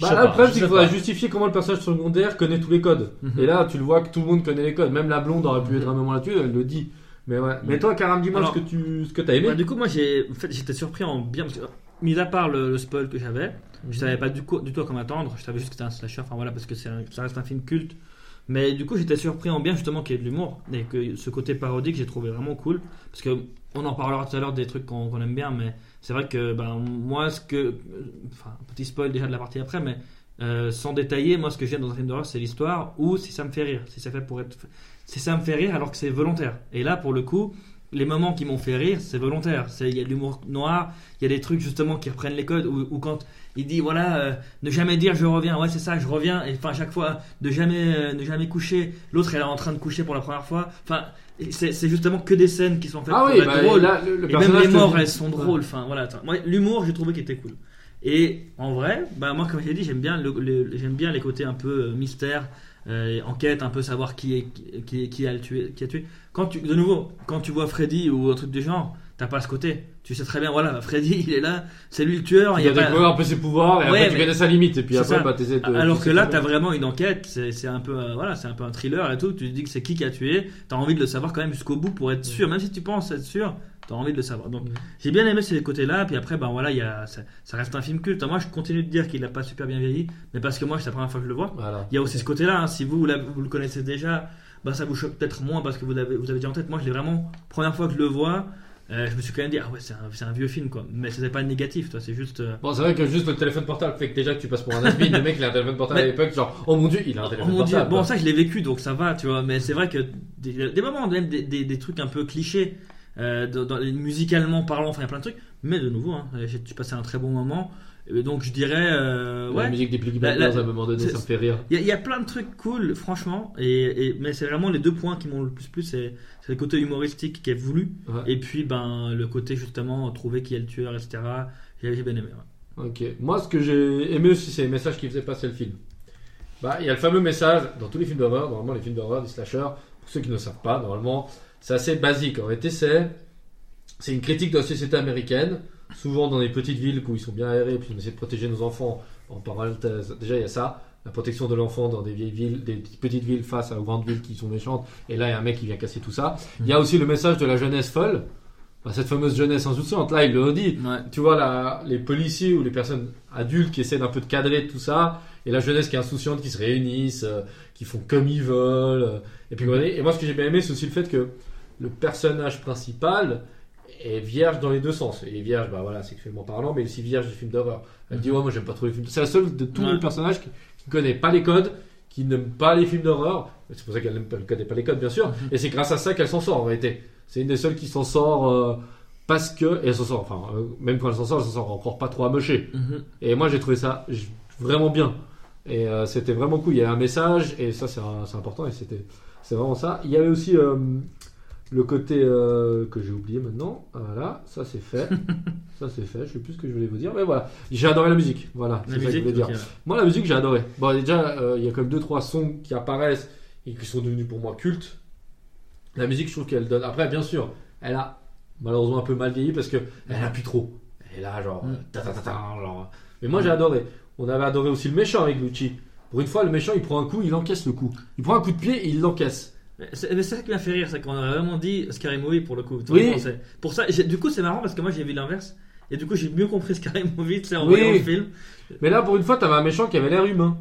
Bah, là, pas, le problème, c'est qu'il faudrait justifier comment le personnage secondaire connaît tous les codes. Mhm. Et là, tu le vois que tout le monde connaît les codes. Même la blonde aurait pu Mhm. être un moment là-dessus, elle le dit. Mais ouais. Mais toi, Karam, dis-moi ce que tu ce que t'as aimé. Bah, du coup, moi, j'ai, en fait, j'étais surpris en bien. Mis à part le, le spoil que j'avais, je savais pas du, coup, du tout à quoi m'attendre. Je savais juste que c'était un slasher. Enfin voilà, parce que un- ça reste un film culte. Mais du coup, j'étais surpris en bien justement qu'il y ait de l'humour et que ce côté parodique, j'ai trouvé vraiment cool. Parce que on en parlera tout à l'heure des trucs qu'on, qu'on aime bien, mais c'est vrai que ben, moi, ce que, enfin, petit spoil déjà de la partie après, mais euh, sans détailler, moi, ce que j'aime dans un film d'horreur, c'est l'histoire ou si ça me fait rire, si ça fait pour être, me fait rire alors que c'est volontaire. Et là, pour le coup, les moments qui m'ont fait rire, c'est volontaire. Il y a de l'humour noir, il y a des trucs justement qui reprennent les codes, ou, ou quand il dit voilà, euh, ne jamais dire je reviens, ouais c'est ça, je reviens, et enfin à chaque fois, de jamais, euh, ne jamais coucher, l'autre elle est en train de coucher pour la première fois, enfin c'est justement que des scènes qui sont faites Ah pour oui, être bah, drôles. là, le, le Et même les morts, elles sont drôles. Enfin, voilà. l'humour, j'ai trouvé qu'il était cool. Et en vrai, bah, moi, comme j'ai dit, j'aime bien, le, le- j'aime bien les côtés un peu euh, mystère, euh, enquête, un peu savoir qui, est, qui, qui a le tué. Qui a tué. Quand tu, de nouveau, quand tu vois Freddy ou un truc du genre, t'as pas ce côté. Tu sais très bien, voilà, Freddy, il est là, c'est lui le tueur. Tu il a pas- découvrir un peu ses pouvoirs et Ouais, après tu connais sa limite. Et puis après, bah, de. Alors que là, t'as vraiment une enquête, c'est un peu, euh, voilà, c'est un peu un thriller et tout. Tu te dis que c'est qui qui a tué, t'as envie de le savoir quand même jusqu'au bout pour être sûr, même si tu penses être sûr, t'as envie de le savoir. Donc, j'ai bien aimé ces côtés-là. Puis après, ben voilà, il y a, ça, ça reste un film culte. Moi, je continue de dire qu'il n'a pas super bien vieilli, mais parce que moi, c'est la première fois que je le vois. Voilà. Il y a aussi ce côté-là. hein. Si vous, vous, vous le connaissez déjà, bah, ça vous choque peut-être moins parce que vous avez, vous avez déjà en tête. Moi, je l'ai vraiment, première fois que je le vois, euh, je me suis quand même dit, ah ouais, c'est un, un vieux film, quoi. Mais c'était pas négatif, toi, c'est juste. euh, Bon, c'est vrai que juste le téléphone portable fait que déjà que tu passes pour un admin. le mec, il a un téléphone portable à l'époque, genre, oh mon dieu, il a un Oh téléphone dieu, portable. bon ça je l'ai vécu donc ça va, tu vois, mais c'est vrai que des, des moments, même des, des, des trucs un peu clichés, euh, dans, dans- musicalement parlant, enfin il y a plein de trucs, mais de nouveau, hein, j'ai j'ai passé un très bon moment, Et donc je dirais, euh, La ouais, musique des La- Blinders, la- à un moment donné, ça me fait rire. il y, a- il y a plein de trucs cool, franchement, et, et- mais c'est vraiment les deux points qui m'ont le plus plu, c'est le côté humoristique qui est voulu, Ouais. et puis ben le côté justement trouver qui est le tueur, etc. J'ai bien aimé. ouais. Ok. Moi, ce que j'ai aimé aussi, c'est les messages qui faisaient passer le film. Bah, il y a le fameux message dans tous les films d'horreur. Normalement, les films d'horreur, des slashers, pour ceux qui ne le savent pas, normalement, c'est assez basique. En réalité, c'est une critique de la société américaine, souvent dans des petites villes où ils sont bien aérés, puis on essaie de protéger nos enfants. En parenthèse, déjà, il y a ça. La protection de l'enfant dans des vieilles villes, des petites villes face aux grandes villes qui sont méchantes. Et là, il y a un mec qui vient casser tout ça. Il y a aussi le message de la jeunesse folle. Bah, cette fameuse jeunesse insouciante. Là, il le dit Ouais. tu vois la, les policiers ou les personnes adultes qui essaient d'un peu de cadrer tout ça, et la jeunesse qui est insouciante, qui se réunissent, euh, qui font comme ils veulent. euh, et puis. Et moi, ce que j'ai bien aimé, c'est aussi le fait que le personnage principal est vierge dans les deux sens. Et vierge, bah voilà, sexuellement parlant, mais aussi vierge du film d'horreur. Elle dit ouais, moi j'aime pas trop les films. C'est la seule de tous Ouais. les personnages qui, qui ne connaît pas les codes, qui n'aime pas les films d'horreur. C'est pour ça qu'elle ne connaît pas les codes, bien sûr. Mhm. Et c'est grâce à ça qu'elle s'en sort en réalité. C'est une des seules qui s'en sort. euh, parce que, et elle s'en sort, enfin, euh, même quand elle s'en sort, elle s'en sort encore pas trop amochée. Mhm. Et moi, j'ai trouvé ça vraiment bien. Et euh, c'était vraiment cool. Il y a un message, et ça, c'est important, et c'était c'est vraiment ça. Il y avait aussi le côté euh, que j'ai oublié maintenant. Voilà, ça c'est fait. ça c'est fait. Je sais plus ce que je voulais vous dire, mais voilà. J'ai adoré la musique. Voilà, c'est ça que je voulais dire. Moi, la musique, j'ai adoré. Bon, déjà, euh, il y a comme deux trois sons qui apparaissent et qui sont devenus pour moi cultes. La musique, je trouve qu'elle donne. Après, bien sûr, elle a malheureusement un peu mal vieilli parce que elle appuie trop. Elle là, genre, Mm. ta, ta, ta, ta, genre. Mais moi, j'ai adoré. On avait adoré aussi le méchant avec Lucci. Pour une fois, le méchant, il prend un coup, il encaisse le coup. Il prend un coup de pied et il l'encaisse. C'est ça qui m'a fait rire, c'est qu'on a vraiment dit Scary Movie pour le coup. Oui. Pour ça, du coup, c'est marrant parce que moi j'ai vu l'inverse. Et du coup, j'ai mieux compris Scary Movie, en Oui. voyant le film. Mais là, pour une fois, t'avais un méchant qui avait l'air humain.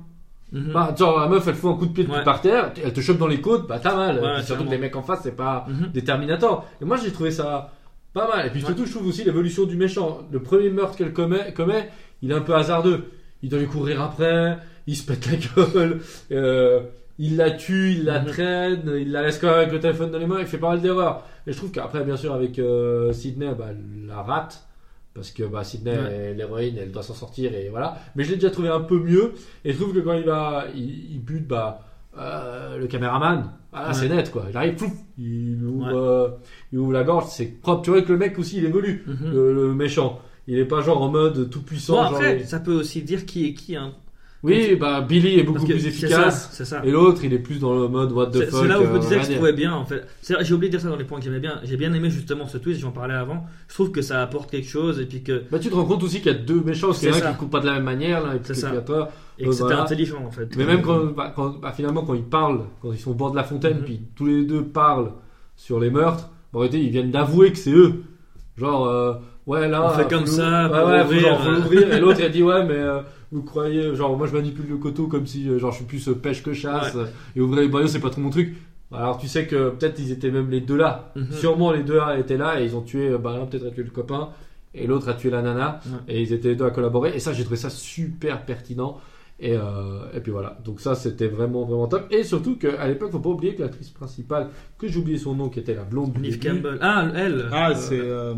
Mhm. Bah, genre, la meuf, elle fout un coup de pied Ouais. par terre, elle te chope dans les côtes, bah t'as mal. Ouais, surtout que les mecs en face, c'est pas. Des Terminator. Et moi, j'ai trouvé ça pas mal. Et puis Ouais. surtout, je trouve aussi l'évolution du méchant. Le premier meurtre qu'elle commet, commet, il est un peu hasardeux. Il doit lui courir après, il se pète la gueule, euh, il la tue, il la Mhm. traîne, il la laisse quand même avec le téléphone dans les mains, il fait pas mal d'erreurs. Et je trouve qu'après, bien sûr, avec euh, Sydney, bah, la rate. Parce que bah, Sydney Ouais. l'héroïne, elle doit s'en sortir et voilà. Mais je l'ai déjà trouvé un peu mieux. Et je trouve que quand il va, il, il bute bah, euh, le caméraman, ah, Ouais. c'est net quoi. Il arrive, plouf, il ouvre, Ouais. euh, il ouvre la gorge, c'est propre. Tu vois que le mec aussi il évolue, Mhm. le, le méchant. Il est pas genre en mode tout puissant. Bon, après, ça peut aussi dire qui est qui. Hein. Oui, bah Billy est beaucoup que plus efficace. ça, C'est ça. Et l'autre, il est plus dans le mode what the fuck. c'est là où je me euh, disais que je trouvais bien en fait. J'ai oublié de dire ça dans les points que j'aimais bien. J'ai bien aimé justement ce twist, j'en parlais avant. Je trouve que ça apporte quelque chose et puis que, Bah, tu te rends compte aussi qu'il y a deux méchants, C'est un ça. qui coupe pas de la même manière, là, et puis ça. créateur. et que c'était voilà. intelligent en fait. Mais même quand, bah, quand- bah, finalement, quand ils parlent, quand ils sont au bord de la fontaine, Mhm. puis tous les deux parlent sur les meurtres, en réalité, ils viennent d'avouer que c'est eux. Genre, euh, ouais, là. On fait comme ça Ouais, ouais, faut, genre, faut l'ouvrir. Et l'autre, il a dit, ouais, mais euh, vous croyez, genre, moi je manipule le coteau comme si, euh, genre, je suis plus euh, pêche que chasse. Et ouvrir les boyaux, c'est pas trop mon truc. Alors, tu sais que peut-être ils étaient même les deux là. Mhm. Sûrement les deux là étaient là et ils ont tué, euh, bah, l'un peut-être a tué le copain et l'autre a tué la nana. Ouais. Et ils étaient les deux à collaborer. Et ça, j'ai trouvé ça super pertinent. Et, euh, et puis voilà. Donc ça, c'était vraiment, vraiment top. Et surtout qu'à l'époque, faut pas oublier que l'actrice principale, que j'ai oublié son nom, qui était la blonde début, Campbell. Ah, elle. Ah, euh, c'est. euh,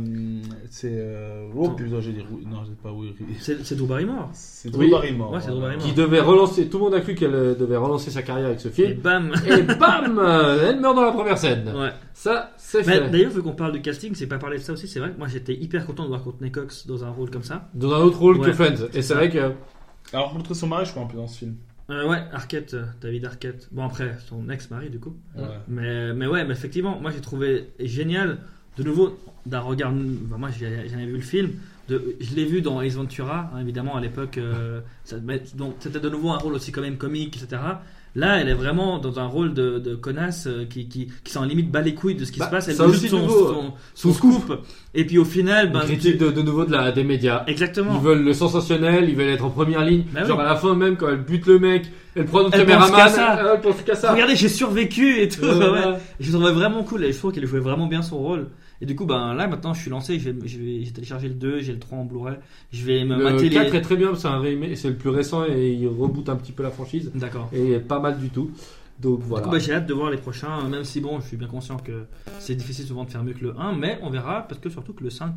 c'est. euh, Oh putain, j'ai dit. Non, c'est pas oui. C'est Drew Barrymore. C'est Oui. Drew Barrymore. Ouais, c'est Drew voilà. Barrymore. qui devait relancer, tout le monde a cru qu'elle devait relancer sa carrière avec ce Et film. bam. Et bam Elle meurt dans la première scène. Ouais. Ça, c'est fait. D'ailleurs, vu qu'on parle du casting, c'est pas parler de ça aussi. C'est vrai que moi j'étais hyper content de voir Courtney Cox dans un rôle comme ça. Dans un autre rôle que. Friends. Et c'est vrai que. Alors, montrer son mari, je crois, un peu dans ce film. Euh, ouais, Arquette, euh, David Arquette. Bon, après, son ex-mari du coup. Ouais. Mais, mais ouais, mais effectivement, moi j'ai trouvé génial, de nouveau, d'un regard. moi j'ai jamais vu le film. De, je l'ai vu dans Ace Ventura, hein, évidemment, à l'époque. euh, c'était de nouveau un rôle aussi quand même comique, etc. Là, elle est vraiment dans un rôle de, de connasse euh, qui, qui, qui s'en limite bat les couilles de ce qui Bah, se passe. Elle juste son, nouveau, son, son scoop. Et puis au final, ben, critique de, de nouveau de, la, des médias. exactement. Ils veulent le sensationnel, ils veulent être en première ligne. Bah oui. Genre à la fin même, quand elle bute le mec, elle prend notre caméraman, elle, elle pense qu'à ça. Regardez, j'ai survécu et tout. Euh, ouais. ouais. Je trouvais vraiment cool et je trouve qu'elle jouait vraiment bien son rôle. Et du coup, ben là maintenant je suis lancé, j'ai téléchargé le 2, j'ai le 3 en Blu-ray. Je vais me Le mater 4 les. est très bien, c'est le plus récent et il reboot un petit peu la franchise. D'accord. Et pas mal du tout. Donc Du voilà. coup, bah, j'ai hâte de voir les prochains, même si bon, je suis bien conscient que c'est difficile souvent de faire mieux que le 1, mais on verra parce que surtout que le 5,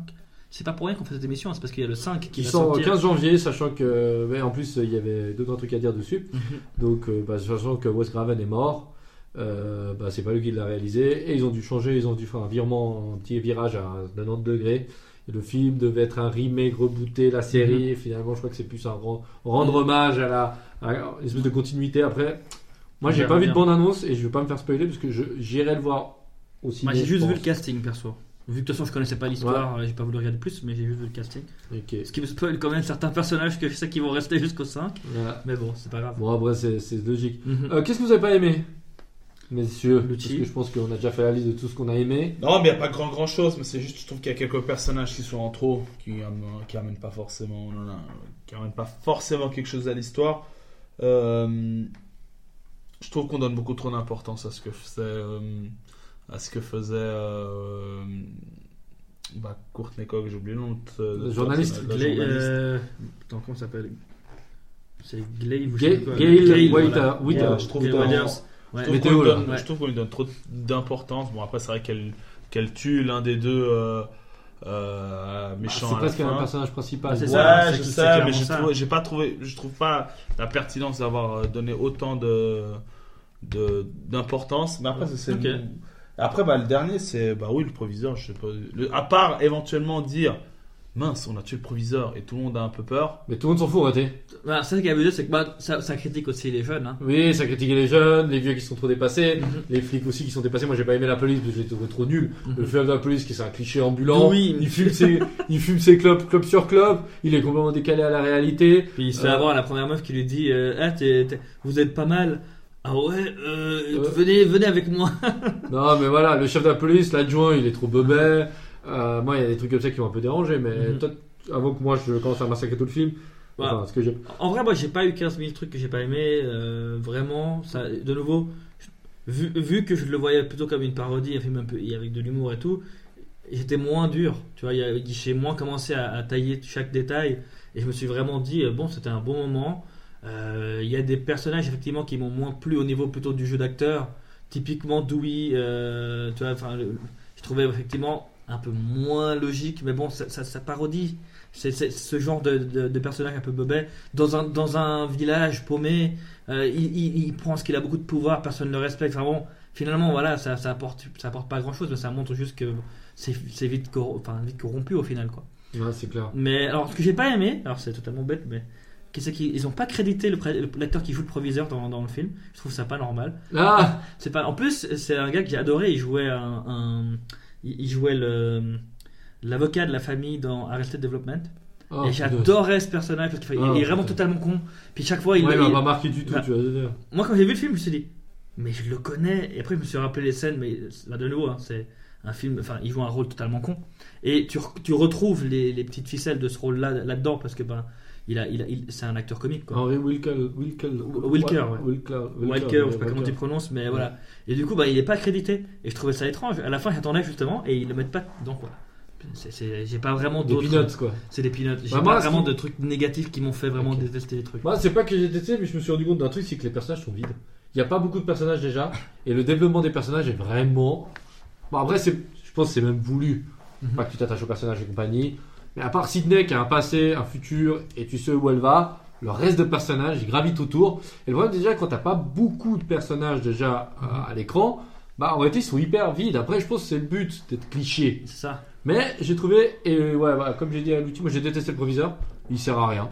c'est pas pour rien qu'on fait cette émission, c'est parce qu'il y a le 5 qui va sort le sortir. 15 janvier, sachant que ouais, en plus il y avait deux trois trucs à dire dessus. Mhm. Donc euh, bah, sachant que Wes Craven est mort, euh, bah, c'est pas lui qui l'a réalisé et ils ont dû changer, ils ont dû faire un virement, un petit virage à 90 degrés. Et le film devait être un remake, rebooter la série. Mhm. Et finalement, je crois que c'est plus un rend- rendre hommage à la à une espèce de continuité. Après, moi j'ai pas vu de bien. bande annonce et je vais pas me faire spoiler parce que j'irai le voir aussi. Moi j'ai juste vu le casting perso. Vu que de toute façon je connaissais pas l'histoire, euh, j'ai pas voulu regarder plus, mais j'ai juste vu le casting. Ce qui me spoil quand même certains personnages que je sais qu'ils vont rester jusqu'au 5, mais bon, c'est pas grave. Bon après c'est logique. Mhm. Euh, Qu'est-ce que vous avez pas aimé, messieurs Lucci. Parce que je pense qu'on a déjà fait la liste de tout ce qu'on a aimé. Non, mais il n'y a pas grand grand chose, mais c'est juste, je trouve qu'il y a quelques personnages qui sont en trop, qui, qui amènent pas forcément, non, non, qui amènent pas forcément quelque chose à l'histoire. Euh, je trouve qu'on donne beaucoup trop d'importance à ce que faisait, euh, à ce que faisait, euh, bah, Courtney Cox, j'ai oublié le nom. de- de- Le journaliste. Glay- journaliste. euh, Attends, comment s'appelle? C'est Glaive. Gail. Ouais, je trouve Je trouve Météo, qu'on lui là. donne- Ouais. je trouve qu'on lui donne trop d'importance. Bon, après, c'est vrai qu'elle qu'elle tue l'un des deux euh, euh, Ah, méchants. c'est à la presque un personnage principal. Ah, c'est Ouais, ça, je c'est- c'est sais, mais j'ai pas trouvé, je trouve pas la pertinence d'avoir euh, donné autant de de- d'importance. Mais après, c'est- c'est Ok. après, bah, le dernier, c'est bah oui, le proviseur. Je sais pas. Le- à part éventuellement dire mince, on a tué le proviseur et tout le monde a un peu peur. Mais tout le monde s'en fout, arrêtez. Voilà, c'est ça qui est abusé, c'est que bah, ça, ça critique aussi les jeunes. Hein. Oui, ça critiquait les jeunes, les vieux qui sont trop dépassés, Mhm. les flics aussi qui sont dépassés. Moi, j'ai pas aimé la police parce que j'ai trouvé trop nul. Mhm. Le film de la police qui c'est un cliché ambulant. Oui. Il fume ses, il fume ses clubs, club sur club. Il est complètement décalé à la réalité. Puis il se fait Euh. avoir la première meuf qui lui dit euh, Ah, vous êtes pas mal. Ah ouais, euh, Euh. venez, venez avec moi. Non, mais voilà, le chef de la police, l'adjoint, il est trop bebet. Euh, moi, il y a des trucs comme ça qui m'ont un peu dérangé, mais Mhm. toi, avant que moi je commence à massacrer tout le film, Voilà. enfin, ce que j'ai. En vrai, moi, j'ai pas eu 15 000 trucs que j'ai pas aimé. euh, vraiment, ça, de nouveau, vu, vu que je le voyais plutôt comme une parodie, un film un peu avec de l'humour et tout, j'étais moins dur. Tu vois, j'ai moins commencé à, à tailler chaque détail et je me suis vraiment dit euh, bon, c'était un bon moment. Euh, Il y a des personnages effectivement qui m'ont moins plu au niveau plutôt du jeu d'acteur. Typiquement Dewey, euh, tu vois, enfin, je trouvais effectivement un peu moins logique, mais bon, ça, ça, ça parodie. C'est ce genre de, de, de personnage un peu bobet dans un, dans un village paumé. euh, il, il, il pense qu'il a beaucoup de pouvoir, personne ne le respecte. Enfin bon, finalement, voilà, ça, ça apporte, ça apporte pas grand chose, mais ça montre juste que c'est vite, corro- enfin, vite corrompu au final, quoi. Ouais, c'est clair. Mais alors, ce que j'ai pas aimé, alors c'est totalement bête, mais c'est qui- ils ont pas crédité l'acteur qui joue le proviseur dans, dans le film. Je trouve ça pas normal. Ah C'est pas. En plus, c'est un gars que j'ai adoré. Il jouait un, un- il il jouait l'avocat de la famille dans Arrested Development. Oh, et j'adorais ce personnage parce qu'il Ah, est vraiment totalement con. Puis chaque fois, il, Ouais, m'a pas marqué du tout, Bah, tu vas dire. moi quand j'ai vu le film, je me suis dit, mais je le connais. Et après, je me suis rappelé les scènes, mais là de nouveau, hein, c'est un film. Enfin, il joue un rôle totalement con. Et tu, tu retrouves les, les petites ficelles de ce rôle-là là-dedans parce que ben, il a, il a- il- c'est un acteur comique. Quoi. Henry Wilker. Wilker, Wilker, ouais. Wilker, Walker, je sais pas comment tu prononces, mais voilà. Et du coup, bah, il est pas crédité. Et je trouvais ça étrange. À la fin, j'attendais justement, et ils le mettent pas dedans, quoi. J'ai pas vraiment Des d'autres. peanuts, quoi. C'est des peanuts. J'ai Bah, pas vraiment de trucs négatifs qui m'ont fait vraiment détester les trucs. Moi, c'est pas que j'ai testé, mais je me suis rendu compte d'un truc, c'est que les personnages sont vides. Il n'y a pas beaucoup de personnages déjà, et le développement des personnages est vraiment. Bon, après, c'est, je pense que c'est même voulu. Mhm. Pas que tu t'attaches aux personnages et compagnie. Mais à part Sydney qui a un passé, un futur, et tu sais où elle va, le reste de personnages, ils gravitent autour. Et le problème, déjà, quand t'as pas beaucoup de personnages déjà euh, à l'écran, bah en réalité, ils sont hyper vides. Après, je pense que c'est le but d'être cliché. C'est ça. Mais j'ai trouvé, et ouais, voilà, comme j'ai dit à l'outil, moi j'ai détesté le proviseur, il sert à rien.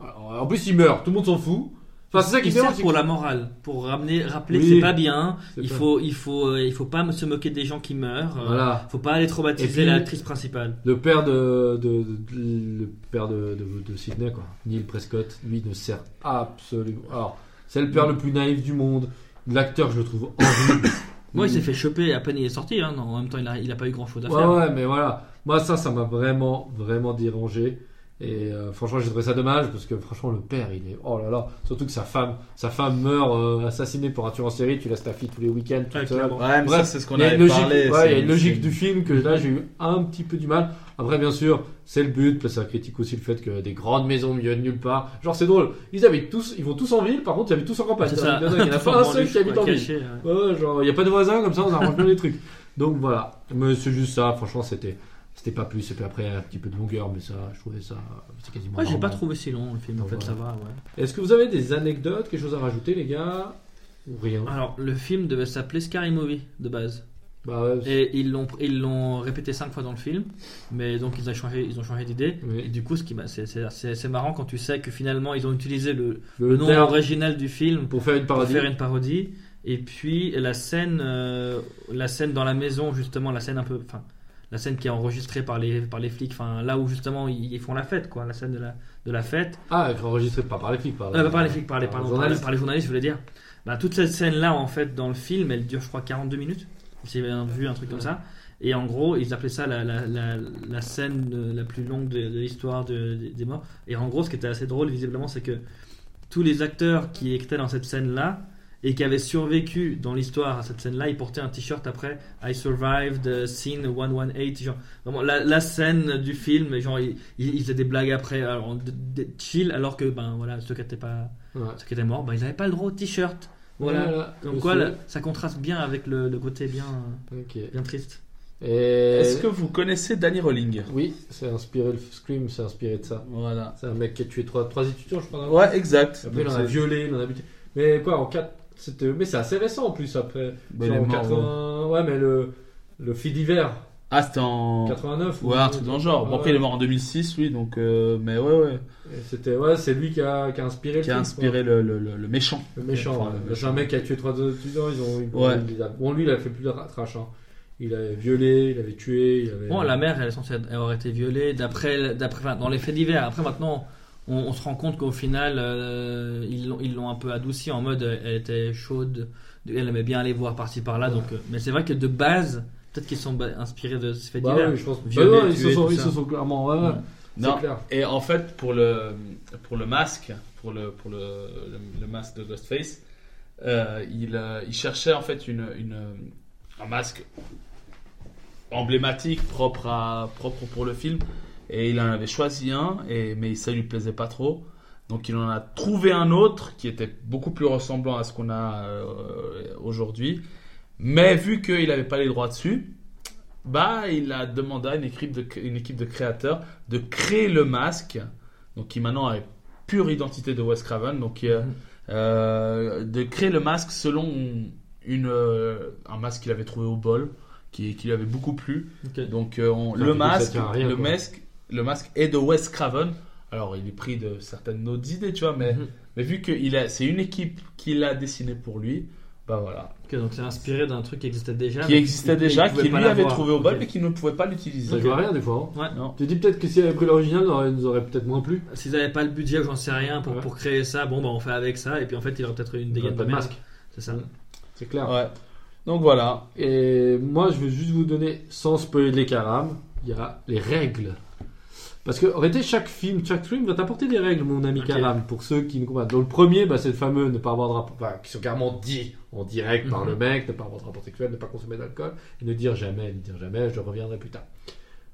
Alors, en plus, il meurt, tout le monde s'en fout. Enfin, c'est ça qui il sert pour la morale, pour ramener, rappeler que Oui. c'est pas bien. Il pas- faut, il faut, euh, il faut pas se moquer des gens qui meurent. euh, Voilà. Faut pas aller traumatiser l'actrice principale. Le père de, de, de- le père de, Sydney, quoi, Neil Prescott, lui ne sert absolument. Alors, c'est le père le plus naïf du monde. L'acteur, je le trouve horrible. Moi, il s'est fait choper à peine il est sorti. Hein. Non, en même temps, il a, il a pas eu grand chose à Ouais, faire. ouais, mais voilà. Moi, ça, ça m'a vraiment, vraiment dérangé. Et euh, franchement, j'ai trouvé ça dommage parce que franchement, le père, il est. Oh là là. Surtout que sa femme, sa femme meurt euh, assassinée pour un tueur en série. Tu laisses ta fille tous les week-ends toute Ouais, seule. Ouais, Bref, c'est ce qu'on a logique, parlé. ouais, c'est- il y a une logique du film que là j'ai eu un petit peu du mal. Après, bien sûr, c'est le but. Puis ça critique aussi le fait que des grandes maisons au milieu de nulle part. Genre, c'est drôle. Ils habitent tous, ils vont tous en ville. Par contre, ils habitent tous en campagne. Il y en a pas un seul qui habite en ville. Caché, ouais, genre, il n'y a pas de voisins comme ça, on arrange bien les trucs. Donc voilà. Mais c'est juste ça. Franchement, c'était, c'était pas plus. Et puis après, un petit peu de longueur, mais ça, je trouvais ça, c'est quasiment. Ouais, j'ai pas trouvé si long le film. En fait, ça va. Ouais. Est-ce que vous avez des anecdotes, quelque chose à rajouter, les gars Ou rien Alors, le film devait s'appeler Scary Movie de base. Bah ouais. Et ils l'ont ils l'ont répété cinq fois dans le film, mais donc ils ont changé ils ont changé d'idée. Oui. Et du coup, ce qui m'a- c'est c'est- c'est- c'est marrant quand tu sais que finalement ils ont utilisé le, le, le nom terme original du film pour faire une pour parodie. faire une parodie. Et puis la scène euh, la scène dans la maison justement la scène un peu enfin la scène qui est enregistrée par les par les flics enfin là où justement ils, ils font la fête quoi la scène de la de la fête Ah, enregistré pas par les flics, par, Euh, par les flics, par les, par les les- journalistes. par les journalistes, je voulais dire. Bah, toute cette scène-là, en fait, dans le film, elle dure, je crois, 42 minutes. Si j'ai vu un truc comme ça. Et en gros, ils appelaient ça la, la, la, la scène la plus longue de, de l'histoire de- de- des morts. Et en gros, ce qui était assez drôle, visiblement, c'est que tous les acteurs qui étaient dans cette scène-là et qui avaient survécu dans l'histoire à cette scène-là, ils portaient un t-shirt après I survived the scene 118. Genre, vraiment, la, la scène du film, genre, ils, ils ils faisaient des blagues après, alors, de- de- chill, alors que, ben voilà, ceux qui étaient pas Ouais. ceux qui étaient morts, bah, ils n'avaient pas le droit au t-shirt. Voilà. Voilà. Je quoi, là, ça contraste bien avec le, le côté bien, bien triste. Et... Est-ce que vous connaissez Danny Rolling Oui, c'est inspiré, le Scream, c'est inspiré de ça. Voilà. C'est un mec qui a tué trois, trois étudiants, je crois. Ouais, exact. Après, il Donc, en a violé, il en a buté. Mais quoi, en 4. C'était... Mais c'est assez récent en plus après. Bah, Genre il est en mort, 80... Ouais, mais le, le fait d'hiver, Ah, c'était en. 89. ou- Ouais, un truc dans le genre. Bon, après, il est mort en 2006, lui, donc. euh, Mais ouais, ouais. Et C'était, ouais, c'est lui qui a, qui a inspiré Qui le a film, inspiré le, le, le- le méchant. le méchant. Enfin, ouais. le C'est un mec qui a tué trois étudiants, ils ont. ils- Ouais. il a- Bon, lui, il a fait plus de trash. Hein. Il avait violé, il avait tué, il avait. Bon, la mère, elle est censée avoir été violée d'après, d'après, enfin, dans les faits divers. Après, maintenant, on, on se rend compte qu'au final, euh, ils, l'ont, ils l'ont un peu adouci en mode, euh, elle était chaude, elle aimait bien aller voir par-ci par-là. Donc, euh, mais c'est vrai que de base, peut-être qu'ils sont inspirés de ces faits Bah divers. oui, je pense. Bah non, ils, se sont, tout ils ça. se sont clairement. Ouais, ouais, Ouais. Non. clair. Et en fait, pour le, pour le masque, pour le, pour le, le, le masque de Ghostface, euh, il, il cherchait en fait une, une, un masque emblématique, propre, à, propre pour le film. Et il en avait choisi un, et, mais ça lui plaisait pas trop. Donc il en a trouvé un autre qui était beaucoup plus ressemblant à ce qu'on a euh, aujourd'hui. Mais vu qu'il n'avait pas les droits dessus, bah, il a demandé à une équipe de, une équipe de créateurs de créer le masque, donc qui maintenant a une pure identité de Wes Craven, donc euh, Mhm. euh, de créer le masque selon une, un masque qu'il avait trouvé au bol, qui, qui lui avait beaucoup plu. Donc on- le rien, masque, le masque est de Wes Craven Alors, il est pris de certaines autres idées, tu vois, mais, Mhm. mais vu que c'est une équipe qui l'a dessiné pour lui, bah voilà. Ok, donc c'est inspiré d'un truc qui existait déjà. Qui existait il- déjà, qui lui avait trouvé au bol, mais qui ne pouvait pas l'utiliser. Ça joue à rien des fois. hein. Ouais. Non. Tu dis peut-être que s'il avait pris l'original, il nous aurait peut-être moins plu. S'ils n'avaient pas le budget, j'en sais rien, pour, Ouais. pour créer ça, bon, bah on fait avec ça, et puis en fait, il aurait peut-être une dégaine de merde. masque. C'est ça. C'est clair. Ouais. Donc voilà. Et moi, je vais juste vous donner, sans spoiler les caram, il y a les règles. Parce que, en réalité, chaque film, chaque film va t'apporter des règles, mon ami. Karam, pour ceux qui ne comprennent pas. Dans le premier, bah, c'est le fameux ne pas avoir de rapport, enfin, qui sont carrément dit en direct par Mhm. le mec, ne pas avoir de rapport sexuel, ne pas consommer d'alcool, et ne dire jamais, ne dire jamais, je reviendrai plus tard.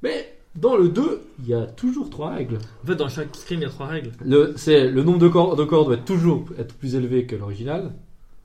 Mais, dans le 2, il y a toujours trois règles. En fait, dans chaque scream, il y a trois règles. Le, c'est, le nombre de corps, de corps doit toujours être plus élevé que l'original.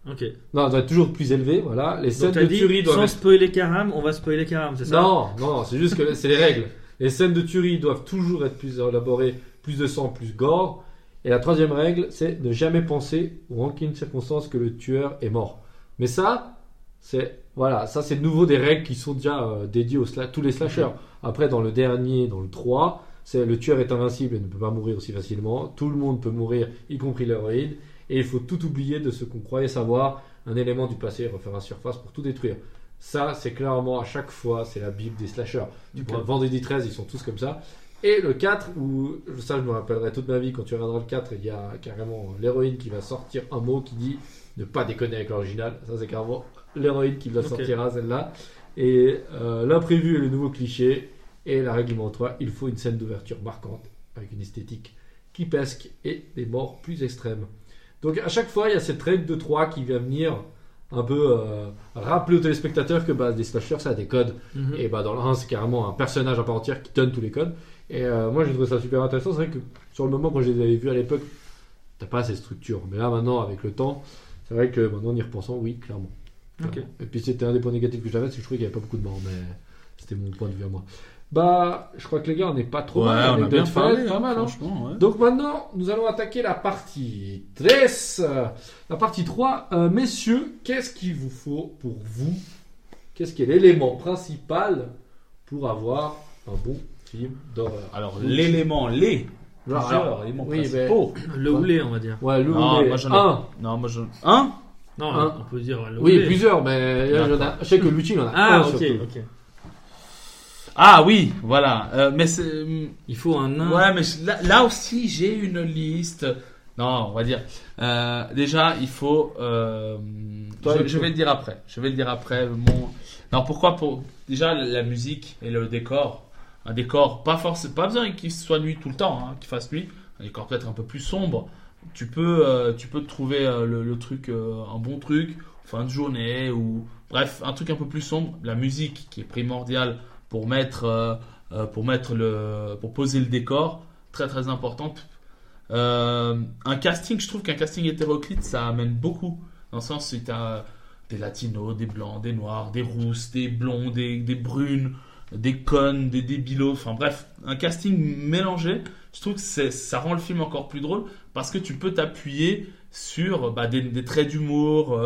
Ok. Non, doit être toujours plus élevé, voilà. Les scènes Donc de dit, tuerie doivent sans être spoiler Karam, on va spoiler Karam, c'est ça? Non, non, c'est juste que c'est les règles. Les scènes de tuerie doivent toujours être plus élaborées, plus de sang, plus gore. Et la troisième règle, c'est ne jamais penser ou en aucune circonstance que le tueur est mort. Mais ça, c'est voilà, ça c'est de nouveau des règles qui sont déjà euh, dédiées aux tous les slashers. Après, dans le dernier, dans le 3, c'est le tueur est invincible et ne peut pas mourir aussi facilement. Tout le monde peut mourir, y compris l'héroïne. Et il faut tout oublier de ce qu'on croyait savoir. Un élément du passé refera surface pour tout détruire. Ça, c'est clairement à chaque fois, c'est la Bible des slashers. Tu Ok. prends Vendredi 13, ils sont tous comme ça. Et le 4, où ça je me rappellerai toute ma vie, quand tu regarderas le 4, il y a carrément l'héroïne qui va sortir un mot qui dit ne pas déconner avec l'original. Ça c'est carrément l'héroïne qui va Ok. sortira celle-là. Et euh, l'imprévu est le nouveau cliché. Et la règle numéro 3, il faut une scène d'ouverture marquante, avec une esthétique qui pesque et des morts plus extrêmes. Donc à chaque fois, il y a cette règle de 3 qui vient venir un peu euh, rappeler aux téléspectateurs que bah, des slashers, ça a des codes. Mhm. Et bah, dans le 1, c'est carrément un personnage à part entière qui donne tous les codes. Et euh, moi, j'ai trouvé ça super intéressant. C'est vrai que sur le moment, quand je les avais vus à l'époque, t'as pas ces structures. Mais là, maintenant, avec le temps, c'est vrai que maintenant, en y repensant, oui, clairement. Et puis, c'était un des points négatifs que j'avais, c'est que je trouvais qu'il n'y avait pas beaucoup de morts. Mais c'était mon point de vue à moi. Bah, je crois que les gars, on n'est pas trop Ouais, mal. on a bien parlé, pas hein, mal, hein. ouais. Donc maintenant, nous allons attaquer la partie 13. euh, La partie 3. Euh, messieurs, qu'est-ce qu'il vous faut pour vous? Qu'est-ce qui est l'élément principal pour avoir un bon film d'horreur? Alors, l'élément, les. Plusieurs alors, éléments oui, principaux. Le houlé, on va dire. Ouais, le Non, moi, j'en ai- un. Non, moi je. Un Non, Un. on peut dire le Oui, plusieurs, mais il y en a- je sais que Lucci, il en a Ah, un ok, surtout. ok. Ah oui, voilà. Euh, mais c'est. Il faut un nain. Ouais, mais là, là aussi, j'ai une liste. Non, on va dire. euh, déjà, il faut. euh, Toi, je, vais le dire après. Je vais le dire après. Mon... Non, pourquoi pour déjà la musique et le décor. Un décor, pas forcément, pas besoin qu'il soit nuit tout le temps, hein, qu'il fasse nuit. Un décor peut-être un peu plus sombre. Tu peux, euh, tu peux trouver euh, le, le truc, euh, un bon truc, fin de journée ou bref, un truc un peu plus sombre. La musique qui est primordiale pour mettre, euh, euh, pour mettre le, pour poser le décor, très très importante. Euh, un casting, je trouve qu'un casting hétéroclite, ça amène beaucoup. Dans le sens où tu as des latinos, des blancs, des noirs, des rousses, des blonds, des, des brunes, des connes, des débilos, enfin bref, un casting mélangé. Je trouve que ça rend le film encore plus drôle parce que tu peux t'appuyer sur bah, des, traits d'humour,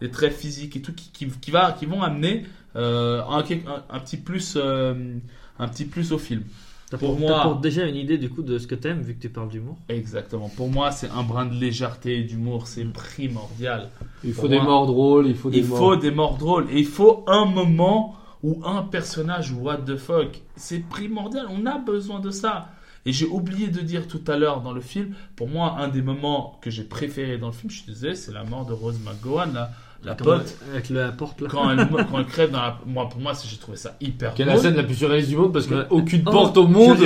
des traits physiques et tout qui, qui, qui va, qui vont amener euh, un, un- un petit plus, euh, un petit plus au film. T'as Pour moi- déjà une idée du coup de ce que t'aimes vu que tu parles d'humour. Exactement. Pour moi, c'est un brin de légèreté et d'humour, c'est primordial. Il faut Pour des moi, morts drôles, il faut des Il morts. faut des morts drôles et il faut un moment où un personnage what the fuck, c'est primordial. On a besoin de ça. Et j'ai oublié de dire tout à l'heure dans le film, pour moi, un des moments que j'ai préféré dans le film, je suis désolé, c'est la mort de Rose McGowan, la, la pote. Avec la porte là. Quand elle, quand elle crève dans la... Moi, pour moi, j'ai trouvé ça hyper Quelle est la scène la plus surréaliste du monde parce Ouais. qu'aucune Oh, porte au monde.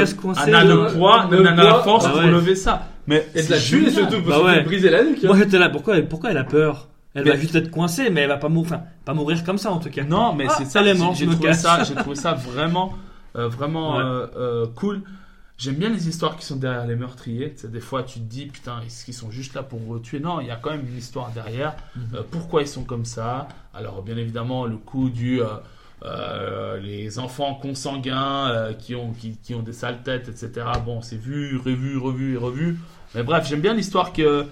Elle a le poids, le elle a la poids, force bah pour ouais. lever ça. Mais Et de la tuer surtout parce Bah qu'elle briser la nuque. hein. Moi j'étais là, pourquoi, elle- pourquoi elle a peur? Elle Mais- va juste être coincée, mais elle va pas mourir, enfin, pas mourir comme ça en tout cas. Non, mais Ah, c'est ça. elle est j'ai- trouvé ça, j'ai trouvé ça vraiment, euh, vraiment Ouais. euh, euh, cool. J'aime bien les histoires qui sont derrière les meurtriers. Tu sais, des fois, tu te dis, putain, est-ce qu'ils sont juste là pour tuer? Non, il y a quand même une histoire derrière. Mhm. Euh, pourquoi ils sont comme ça? Alors, bien évidemment, le coup du. euh, euh, les enfants consanguins qui, ont, qui, qui ont des sales têtes, etc. Bon, c'est vu, revu, revu et revu. Mais bref, j'aime bien l'histoire qu'ils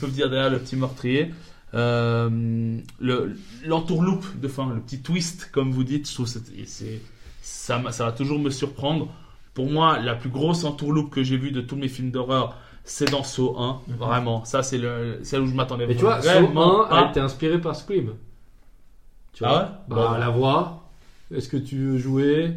peuvent dire derrière le petit meurtrier. Euh, le, l'entourloupe de fin, le petit twist, comme vous dites, je trouve que c'est, c'est- ça, m'a- ça va toujours me surprendre. Pour moi, la plus grosse entourloupe que j'ai vue de tous mes films d'horreur, c'est dans Saw 1. Mhm. Vraiment, ça c'est le, c'est là où je m'attendais Mais tu vois, vraiment Saw 1 pas. a été inspiré par Scream. Tu Ah vois ouais? Bah, Bon. la voix. Est-ce que tu veux jouer?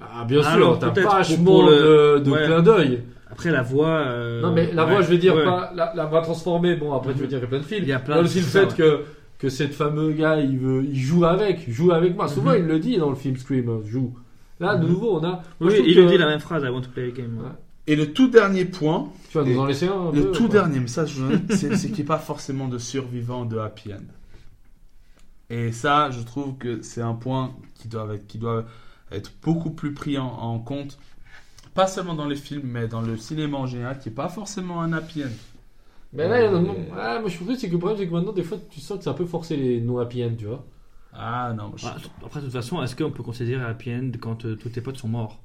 Ah, bien Alors, sûr, t'as vachement le- de, de ouais. clins d'œil. Après, la voix. euh, Non, mais la ouais, voix, je veux dire, ouais. pas la, la voix transformée. Bon, après, tu veux dire, il y a plein de films. Il y a plein Il y a de aussi le fait que, que cette fameux gars, il, veut, il joue avec, il joue avec moi. Souvent, Mhm. il le dit dans le film Scream, hein, joue. Là, de Mhm. nouveau, on a. moi, Oui, il que- dit la même phrase, I want to play a game. Ouais. Et le tout dernier point, Tu vas nous en laisser un, un le peu, tout quoi. dernier message, c'est c'est qu'il n'y a pas forcément de survivants de happy end. Et ça, je trouve que c'est un point qui doit être, qui doit être beaucoup plus pris en, en compte, pas seulement dans les films, mais dans le cinéma en général, qui n'est pas forcément un happy end. Mais là, Euh, ah, moi, je trouve que c'est que le problème, c'est que maintenant, des fois, tu sens que ça peut forcer les no happy end, tu vois. Ah non, je- Ah, Après, de toute façon, est-ce qu'on peut considérer happy end quand euh, tous tes potes sont morts?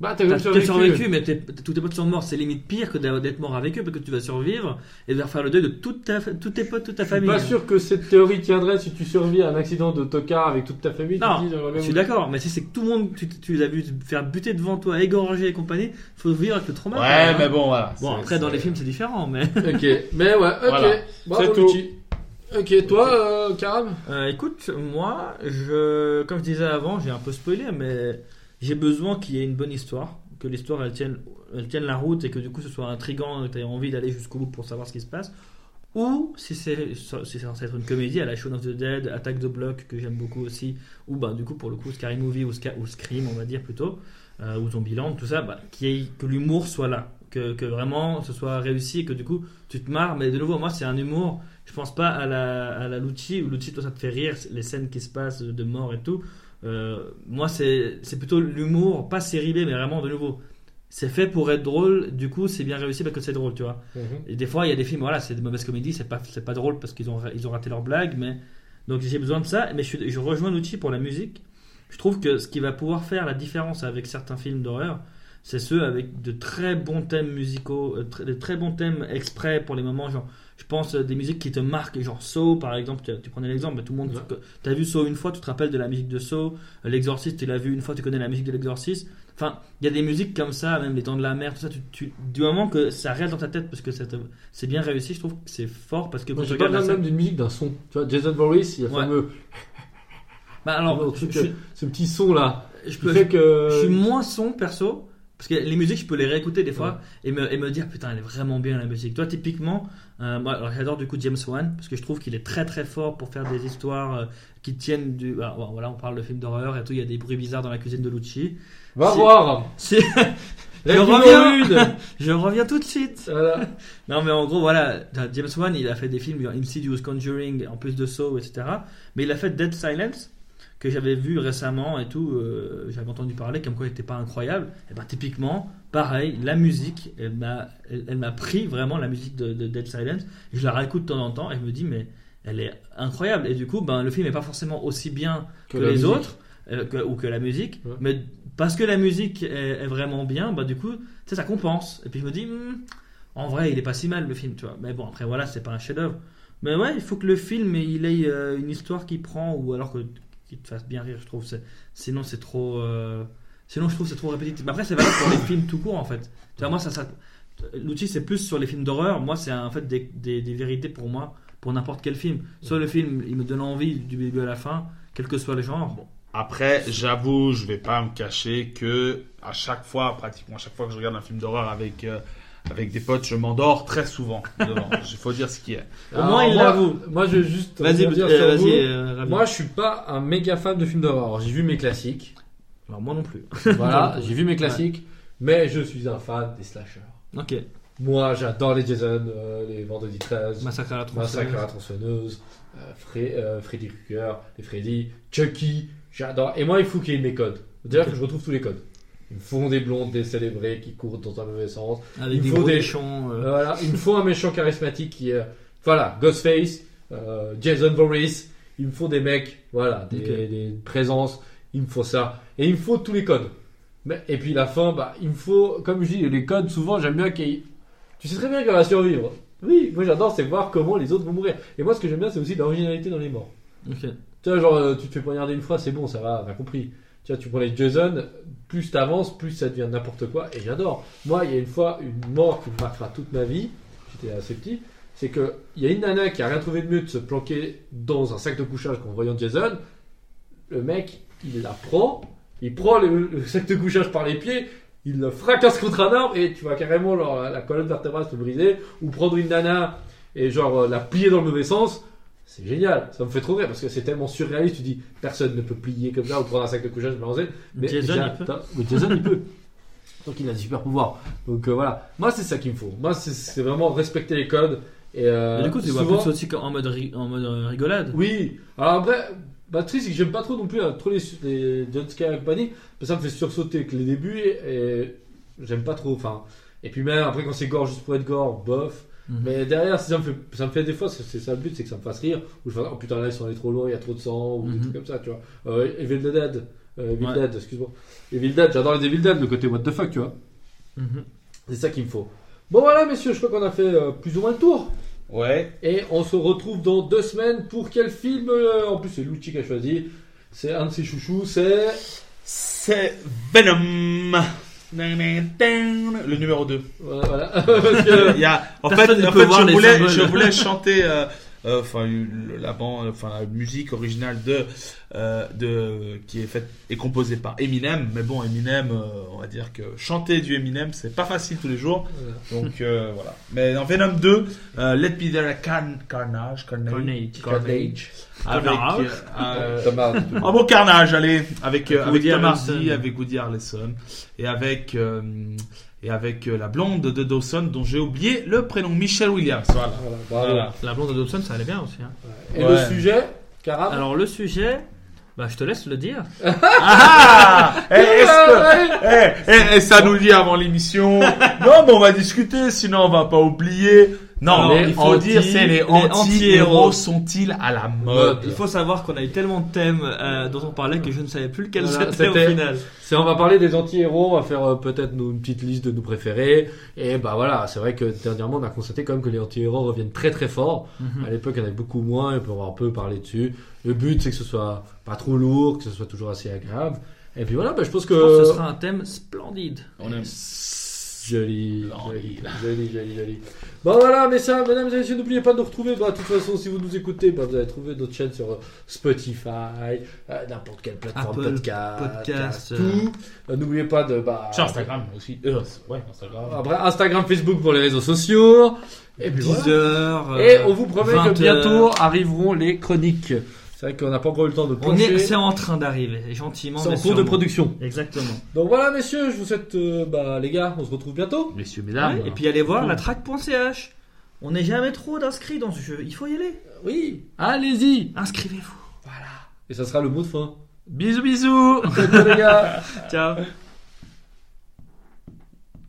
Bah, t'as T'as même t'as survécu. survécu, mais t'es- tous tes potes sont morts. C'est limite pire que d'a- d'être mort avec eux parce que tu vas survivre et devoir faire le deuil de toute ta, tous tes potes, toute ta Je suis famille. pas sûr que cette théorie tiendrait si tu survis à un accident de tocard avec toute ta famille. tu Non, te dis, j'aimerais bien Je suis vous- d'accord, mais si c'est que tout le monde, tu, tu les as vu faire buter devant toi, égorger et compagnie, faut vivre avec le trauma. quand Ouais, même, hein. mais bon, voilà. Bon, C'est- après, dans c'est- les films, c'est différent, mais. Ok, mais ouais, ok. Voilà. Bravo, C'est tout. Luigi. Ok, toi, euh, Karam Euh, écoute, moi, je, comme je disais avant, j'ai un peu spoilé, mais j'ai besoin qu'il y ait une bonne histoire, que l'histoire elle tienne, elle tienne la route et que du coup ce soit intriguant, que tu aies envie d'aller jusqu'au bout pour savoir ce qui se passe. Ou si c'est si censé être une comédie à la Shaun of the Dead, Attack the Block que j'aime beaucoup aussi, ou bah du coup pour le coup Scary Movie ou, Scream on va dire plutôt, euh, ou Zombieland, tout ça, bah, que l'humour soit là, que, que vraiment ce soit réussi et que du coup tu te marres. Mais de nouveau moi c'est un humour je pense pas à la, à la Lucci, où Lucci, toi, ça te fait rire, les scènes qui se passent de mort et tout. Euh, moi, c'est plutôt l'humour, pas série B, mais vraiment de nouveau. C'est fait pour être drôle, du coup, c'est bien réussi parce que c'est drôle, tu vois. Et des fois, il y a des films, voilà, c'est des mauvaises comédies, c'est pas, pas drôle parce qu'ils ont, ils ont raté leur blague, mais. Donc j'ai besoin de ça, mais je, je rejoins Lucci pour la musique. Je trouve que ce qui va pouvoir faire la différence avec certains films d'horreur, c'est ceux avec de très bons thèmes musicaux, euh, de très bons thèmes exprès pour les moments, genre, je pense euh, des musiques qui te marquent, genre Saw par exemple, tu, tu prenais l'exemple, mais tout le monde, Ouais. tu as vu Saw une fois, tu te rappelles de la musique de Saw, Euh, L'Exorciste, tu l'as vu une fois, tu connais la musique de l'Exorciste. Enfin, il y a des musiques comme ça, même Les Dents de la Mer, tout ça, tu, tu- du moment que ça reste dans ta tête parce que c'est bien réussi, je trouve que c'est fort parce que quand tu regardes même d'une musique, d'un son. Tu vois, Jason Voorhees, il y a le Ouais. fameux, Bah alors, je, ce petit son là, je qui peux, fait que. je suis moins son perso. Parce que les musiques, je peux les réécouter des fois et, me, et me dire putain, elle est vraiment bien la musique. Toi, typiquement, euh, moi, alors, j'adore du coup James Wan parce que je trouve qu'il est très très fort pour faire des histoires euh, qui tiennent du. bah, bon, voilà, on parle de film d'horreur et tout. Il y a des bruits bizarres dans la cuisine de Lucci. Va Si- voir Si- je reviens, je reviens tout de suite. Voilà. Non, mais en gros, voilà, James Wan, il a fait des films, genre Insidious, Conjuring, en plus de Saw, etc. Mais il a fait Dead Silence, que j'avais vu récemment et tout. euh, j'avais entendu parler, comme quoi il n'était pas incroyable. Et ben, typiquement, pareil, la musique, elle m'a, elle, elle m'a pris vraiment la musique de, de Dead Silence. Et je la réécoute de temps en temps et je me dis, mais elle est incroyable. Et du coup, ben, le film n'est pas forcément aussi bien que, les musique. autres, euh, que- ou que la musique, Ouais. mais parce que la musique est, est vraiment bien, bah du coup, ça compense. Et puis je me dis, hmm, en vrai, il est pas si mal le film, tu vois. Mais bon, après voilà, c'est pas un chef-d'œuvre. Mais ouais, il faut que le film il ait euh, une histoire qui prend, ou alors que qu'il te fasse bien rire, je trouve. Sinon, c'est trop. euh, Sinon, je trouve c'est trop répétitif. Mais après, c'est valable pour les films tout court, en fait. Tu vois, moi, ça, l'outil, c'est plus sur les films d'horreur. Moi, c'est en fait des vérités pour moi, pour n'importe quel film. Soit le film, il me donne envie du début à la fin, quel que soit le genre. Après, j'avoue, je vais pas me cacher que à chaque fois, pratiquement à chaque fois que je regarde un film d'horreur avec euh, avec des potes, je m'endors très souvent. devant. Il faut dire ce qui est. Au moins, il l'avoue. Moi, je vais juste. Vas-y, euh, vas-y. euh, Ravi. Moi, je suis pas un méga fan de films d'horreur. J'ai vu mes classiques. Alors, moi non plus. Voilà, j'ai vu mes classiques. Mais je suis un fan des slashers. Ok. Moi, j'adore les Jason, euh, les Vendredi 13, Massacre à la tronçonneuse. Massacre à la tronçonneuse, euh, Fre- euh, Freddy Krueger, les Freddy, Chucky. J'adore. Et moi, il faut qu'il y ait mes codes. C'est-à-dire Ok. que je retrouve tous les codes. Il me faut des blondes, des célébrés qui courent dans un mauvais sens. Avec Il des faut des- méchants, euh, Voilà, il me faut un méchant charismatique qui est. Voilà, Ghostface, euh, Jason Voorhees. Il me faut des mecs, voilà, des, présences. Il me faut ça. Et il me faut tous les codes. Mais, et puis la fin, bah, il me faut, comme je dis, les codes, souvent, j'aime bien qu'il Tu sais très bien qu'elle va survivre. Oui, moi j'adore, c'est voir comment les autres vont mourir. Et moi, ce que j'aime bien, c'est aussi l'originalité dans les morts. ok. Tu vois, genre, euh, tu te fais poignarder une fois, c'est bon, ça va, a compris. Tu vois, tu prends les Jason, plus t'avances, plus ça devient n'importe quoi, et j'adore. Moi, il y a une fois une mort qui me marquera toute ma vie, j'étais assez petit, c'est que il y a une nana qui a rien trouvé de mieux de se planquer dans un sac de couchage en voyant Jason. Le mec, il la prend, il prend le, sac de couchage par les pieds, il le fracasse contre un arbre et tu vois carrément genre, la, colonne vertébrale se briser, ou prendre une nana et genre la plier dans le mauvais sens. C'est génial, ça me fait trop rire parce que c'est tellement surréaliste. Tu dis personne ne peut plier comme ça ou prendre un sac de couchage balancer. Mais Jason, j'a- il peut. mais Jason, il peut. Donc il a des super pouvoirs. Donc euh, voilà, moi c'est ça qu'il me faut. Moi c'est- vraiment respecter les codes. Et, euh, Mais du coup, tu vois souvent- plus aussi en mode, en mode euh, rigolade. oui, alors après, bah, truc, c'est que j'aime pas trop non plus hein, trop les, les jumpscares et compagnie, parce que ça me fait sursauter que les débuts et, et j'aime pas trop. Enfin, et puis même après, quand c'est gore juste pour être gore, bof. Mhm. Mais derrière, si ça me fait, ça me fait des fois, c'est ça le but, c'est que ça me fasse rire, ou je fais, oh putain là ils sont allés trop loin, il y a trop de sang, ou des Mhm. trucs comme ça, tu vois. Euh, Evil Dead, euh, Evil Ouais. Dead, excuse-moi. Evil Dead, j'adore les Evil Dead, le côté what the fuck, tu vois. Mhm. C'est ça qu'il me faut. Bon voilà, messieurs, je crois qu'on a fait euh, plus ou moins le tour. Ouais. Et on se retrouve dans deux semaines pour quel film euh, En plus, c'est Lucci qui a choisi. C'est un de ses chouchous, c'est. C'est Venom. Le numéro 2. Voilà. voilà. Parce que- Il y a, en fait, en fait, je, voulais, je voulais chanter euh, enfin le- la bande, enfin la musique originale de, euh, de qui est faite et composée par Eminem. Mais bon, Eminem, euh, on va dire que chanter du Eminem, c'est pas facile tous les jours. Donc euh, voilà. Mais dans Venom 2, euh, Let Me There Carn Carnage, Carnage, Carnage. Carnage. avec euh, un beau carnage, allez, avec, euh, avec Woody Tom Harrelson. Hardy, avec Woody Harrelson, et avec, euh, et avec euh, la blonde de Dawson, dont j'ai oublié le prénom, Michelle Williams. Voilà. Voilà. Voilà. La blonde de Dobson, ça allait bien aussi. hein. Et Ouais. le sujet, Karam Alors, le sujet, bah, je te laisse le dire. Ah Eh, est-ce que- eh, eh, eh, ça nous dit avant l'émission. Non, mais on va discuter, sinon on va pas oublier. Non, Les il faut anti- dire, c'est les anti-héros sont-ils à la mode Il faut savoir qu'on a eu tellement de thèmes euh, dont on parlait que je ne savais plus lequel Voilà, c'était au final. C'est, on va parler des anti-héros, on va faire euh, peut-être une petite liste de nos préférés. Et bah voilà, c'est vrai que dernièrement on a constaté quand même que les anti-héros reviennent très très fort. Mhm. À l'époque, il y en avait beaucoup moins, et on va un peu parler dessus. Le but, c'est que ce soit pas trop lourd, que ce soit toujours assez agréable. Et puis voilà, bah, je pense que. Je pense que ce sera un thème splendide. On aime. Joli, Joli. joli, joli, joli. Bon voilà, mais ça, mesdames et messieurs, n'oubliez pas de nous retrouver. Bah, de toute façon, si vous nous écoutez, bah, vous allez trouver notre chaîne sur euh, Spotify, euh, n'importe quelle plateforme Apple podcast, Podcast, euh. tout. Euh, n'oubliez pas de bah, Sur Instagram aussi. Euh, ouais, Instagram. après Instagram, Facebook pour les réseaux sociaux. Et puis 10 voilà. heures. Et on vous promet 20 que bientôt heures. arriveront les chroniques. C'est vrai qu'on n'a pas encore eu le temps de On plancher. est, c'est en train d'arriver, gentiment. C'est en mais cours de production. Exactement. Donc voilà, messieurs, je vous souhaite, euh, bah, les gars, on se retrouve bientôt. Messieurs, mesdames. Ouais, et puis allez voir la track.ch. On n'est jamais trop d'inscrits dans ce jeu. Il faut y aller. Oui, allez-y. Inscrivez-vous. Et ça sera le mot de fin. Bisous, bisous. Ciao, les gars. Ciao.